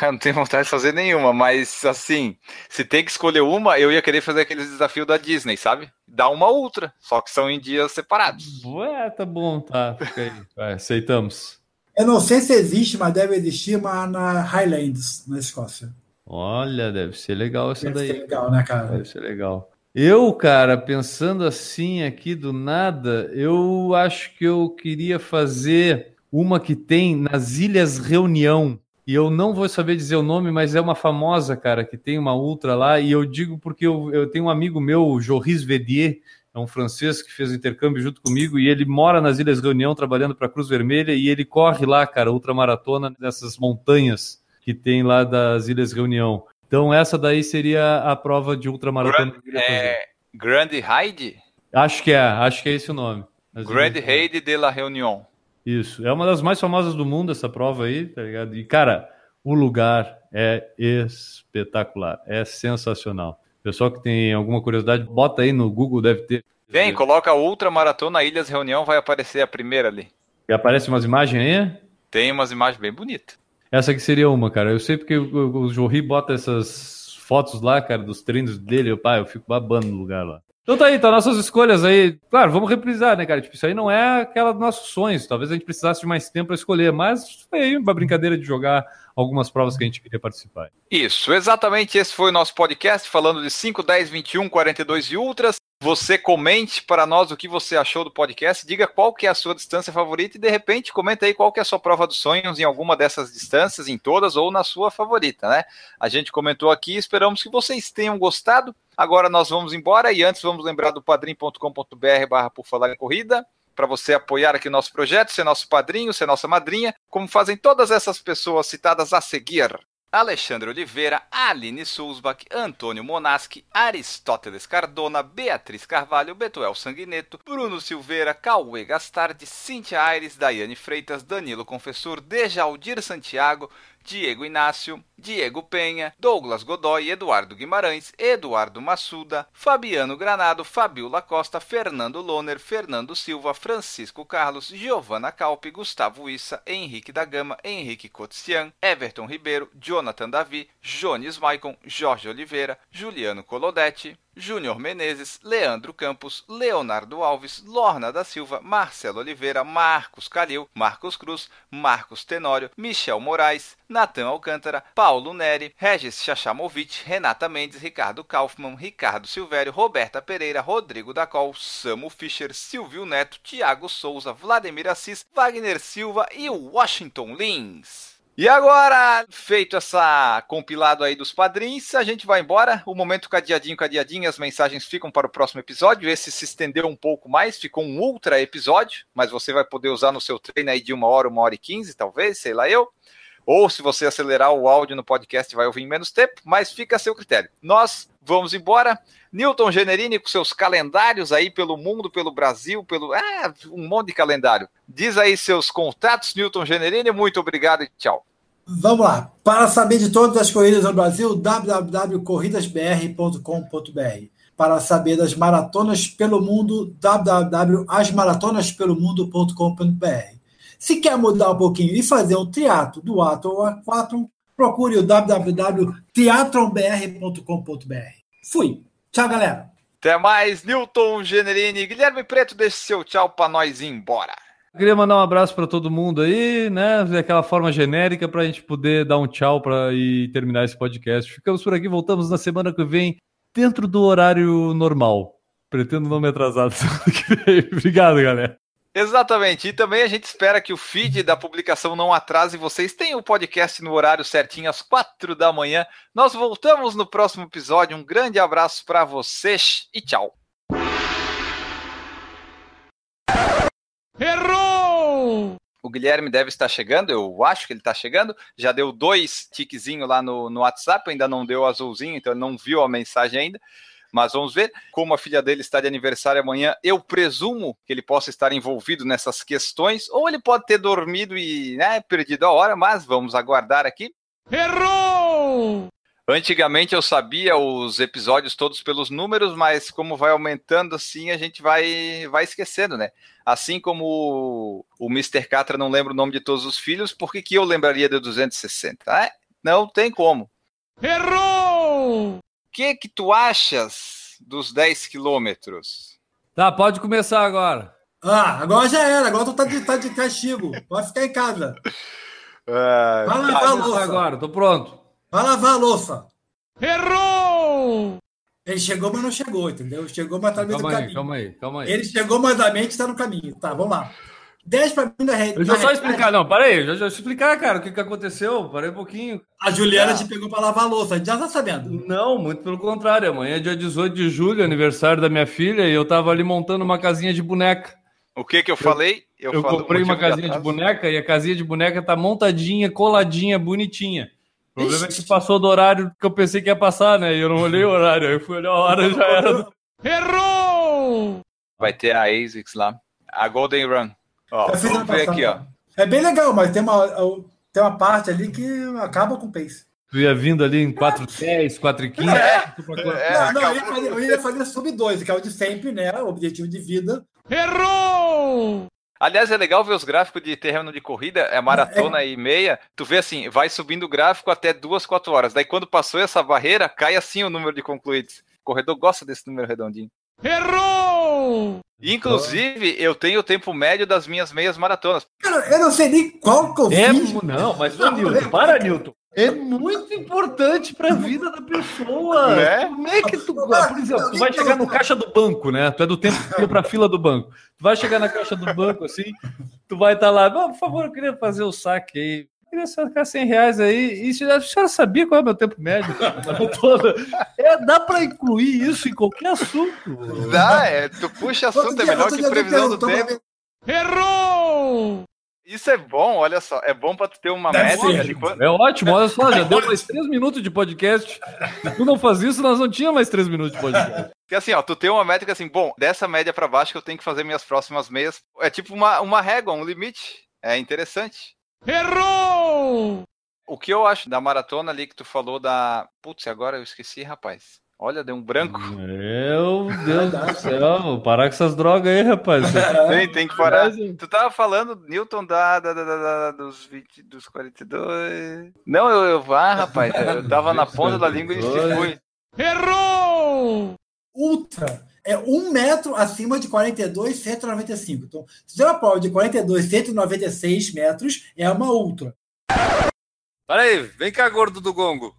Eu não tenho vontade de fazer nenhuma, mas assim, se tem que escolher uma, eu ia querer fazer aqueles desafios da Disney, sabe? Dar uma ultra, só que são em dias separados. Ué, tá bom, tá. Fica aí. Vai, aceitamos. Eu não sei se existe, mas deve existir uma na Highlands, na Escócia. Olha, deve ser legal essa deve daí. Deve ser legal, né, cara? Deve ser legal. Eu, cara, pensando assim aqui do nada, eu acho que eu queria fazer uma que tem nas Ilhas Reunião. E eu não vou saber dizer o nome, mas é uma famosa, cara, que tem uma ultra lá. E eu digo porque eu, eu tenho um amigo meu, Joris Vedier, é um francês que fez o intercâmbio junto comigo e ele mora nas Ilhas Reunião trabalhando para a Cruz Vermelha e ele corre lá, cara, ultramaratona nessas montanhas que tem lá das Ilhas Reunião. Então essa daí seria a prova de ultramaratona. Grand, é, Grand Raid? Acho que é, acho que é esse o nome. Grand Raid de la Reunião. Isso, é uma das mais famosas do mundo essa prova aí, tá ligado? E cara, o lugar é espetacular, é sensacional. Pessoal que tem alguma curiosidade, bota aí no Google, deve ter. Vem, coloca Ultra Maratona Ilhas Reunião, vai aparecer a primeira ali. E aparece umas imagens aí? Tem umas imagens bem bonitas. Essa aqui seria uma, cara. Eu sei porque o, Jorri bota essas fotos lá, cara, dos treinos dele, eu, pá, eu fico babando no lugar lá. Então tá aí, tá nossas escolhas aí. Claro, vamos reprisar, né, cara? Tipo, isso aí não é aquela dos nossos sonhos. Talvez a gente precisasse de mais tempo para escolher, mas foi aí uma brincadeira de jogar algumas provas que a gente queria participar. Isso, exatamente. Esse foi o nosso podcast falando de 5, 10, 21, 42 e ultras. Você comente para nós o que você achou do podcast, diga qual que é a sua distância favorita e de repente comenta aí qual que é a sua prova dos sonhos em alguma dessas distâncias, em todas ou na sua favorita, né? A gente comentou aqui, esperamos que vocês tenham gostado. Agora nós vamos embora e antes vamos lembrar do padrim.com.br barra por falar em corrida para você apoiar aqui nosso projeto, ser nosso padrinho, ser nossa madrinha, como fazem todas essas pessoas citadas a seguir. Alexandre Oliveira, Aline Sulzbach, Antônio Monaschi, Aristóteles Cardona, Beatriz Carvalho, Betuel Sanguineto, Bruno Silveira, Cauê Gastardi, Cintia Aires, Daiane Freitas, Danilo Confessor, Dejaldir Santiago, Diego Inácio, Diego Penha, Douglas Godoy, Eduardo Guimarães, Eduardo Massuda, Fabiano Granado, Fabiola Costa, Fernando Loner, Fernando Silva, Francisco Carlos, Giovana Calpe, Gustavo Issa, Henrique da Gama, Henrique Cotian, Everton Ribeiro, Jonathan Davi, Jones Maicon, Jorge Oliveira, Juliano Colodetti, Júnior Menezes, Leandro Campos, Leonardo Alves, Lorna da Silva, Marcelo Oliveira, Marcos Calil, Marcos Cruz, Marcos Tenório, Michel Moraes, Natan Alcântara, Paulo Neri, Regis Chachamovic, Renata Mendes, Ricardo Kaufmann, Ricardo Silvério, Roberta Pereira, Rodrigo Dacol, Samu Fischer, Silvio Neto, Tiago Souza, Vladimir Assis, Wagner Silva e Washington Lins. E agora, feito essa compilado aí dos padrinhos, a gente vai embora. O momento cadeadinho, cadeadinho, as mensagens ficam para o próximo episódio. Esse se estendeu um pouco mais, ficou um ultra episódio, mas você vai poder usar no seu treino aí de uma hora, uma hora e quinze, talvez, sei lá eu. Ou se você acelerar o áudio no podcast, vai ouvir em menos tempo, mas fica a seu critério. Nós vamos embora. Newton Generini com seus calendários aí pelo mundo, pelo Brasil, pelo. É, um monte de calendário. Diz aí seus contatos, Newton Generini. Muito obrigado e tchau. Vamos lá. Para saber de todas as corridas no Brasil, www.corridasbr.com.br. Para saber das maratonas pelo mundo, www.asmaratonaspelomundo.com.br. Se quer mudar um pouquinho e fazer um triatlo do ato ou aquatron, procure o www.teatronbr.com.br. Fui. Tchau, galera. Até mais, Newton Generini. Guilherme Preto, deixe seu tchau para nós ir embora. Eu queria mandar um abraço para todo mundo aí, né? Daquela forma genérica para a gente poder dar um tchau para e terminar esse podcast. Ficamos por aqui, voltamos na semana que vem, dentro do horário normal. Pretendo não me atrasar Obrigado, galera. Exatamente. E também a gente espera que o feed da publicação não atrase vocês. Tenham o podcast no horário certinho, às quatro da manhã. Nós voltamos no próximo episódio. Um grande abraço para vocês e tchau. Errou! O Guilherme deve estar chegando, eu acho que ele está chegando. Já deu dois tiquezinhos lá no, no WhatsApp, ainda não deu azulzinho, então ele não viu a mensagem ainda. Mas vamos ver. Como a filha dele está de aniversário amanhã, eu presumo que ele possa estar envolvido nessas questões, ou ele pode ter dormido e né, perdido a hora, mas vamos aguardar aqui. Errou! Antigamente eu sabia os episódios todos pelos números, mas como vai aumentando assim, a gente vai, vai esquecendo, né? Assim como o, o Mr. Catra não lembra o nome de todos os filhos, por que, que eu lembraria de 260? Ah, não tem como. Errou! O que que tu achas dos 10 quilômetros? Tá, pode começar agora. Ah, agora já era. Agora tu tá de, tá de castigo. Pode ficar em casa. Ah, Vai lavar a começar louça. agora, tô pronto. Vai lavar a louça. Errou! Ele chegou, mas não chegou, entendeu? Chegou, mas tá no meio do Calma aí, caminho. calma aí, calma aí. Ele chegou, mas a mente está no caminho. Tá, vamos lá. 10 para mim da rede. Deixa eu só explicar, não, parei, deixa eu explicar, cara, o que, que aconteceu, parei um pouquinho. A Juliana te pegou para lavar a louça, a gente já tá sabendo. Não, muito pelo contrário, amanhã é dia 18 de julho, aniversário da minha filha, e eu tava ali montando uma casinha de boneca. O que que eu falei? Eu, falo- comprei uma motivo casinha de boneca e a casinha de boneca tá montadinha, coladinha, bonitinha. O problema é que passou do horário que eu pensei que ia passar, né? E eu não olhei o horário, aí eu fui olhar a hora e já era. Errou! Vai ter a ASICS lá. A Golden Run. Ó, Eu fiz vamos ver aqui, ó. É bem legal, mas tem uma, tem uma parte ali que acaba com o pace. Tu ia vindo ali em 4,10, 4,15. É, não, não, eu ia, fazer, eu ia fazer sub 2, que é o de sempre, né? O objetivo de vida. Errou! Aliás, é legal ver os gráficos de terreno de corrida, é maratona é... e meia. Tu vê assim, vai subindo o gráfico até duas, quatro horas. Daí quando passou essa barreira, cai assim o número de concluídos. O corredor gosta desse número redondinho. Errou! Inclusive, eu tenho o tempo médio das minhas meias maratonas. Cara, eu não sei nem qual que eu é, fiz. Não, mas não, Nilton, para, Nilton. É muito importante para a vida da pessoa. Né? Como é que tu, por exemplo, tu vai chegar no caixa do banco, né? Tu é do tempo que para a fila do banco. Tu vai chegar na caixa do banco assim, tu vai estar tá lá, por favor, eu queria fazer o saque aí queria sacar 100 reais aí. E a senhora sabia qual é o meu tempo médio? é, dá para incluir isso em qualquer assunto. Dá, é, tu puxa assunto, é melhor que previsão do tempo. Errou! Isso é bom, olha só. É bom para tu ter uma Deve média de quando... É ótimo, olha só, já deu mais três minutos de podcast. Se tu não faz isso, nós não tínhamos mais três minutos de podcast. Porque assim, ó, tu tem uma métrica assim, bom, dessa média para baixo que eu tenho que fazer minhas próximas meias. É tipo uma, uma régua, um limite. É interessante. Errou! O que eu acho da maratona ali que tu falou da. Putz, agora eu esqueci, rapaz. Olha, deu um branco. Meu Deus do céu, parar com essas drogas aí, rapaz. Tem, tem que parar. Tu tava falando, Newton, da, da, da, da dos, 20, dos 42. Não, eu, eu ah, rapaz, eu tava na ponta da língua e fui. Errou! Ultra é um metro acima de 42, 195. Então, se tem uma prova de 42, 196 metros, é uma ultra. Peraí, vem cá, gordo do gongo.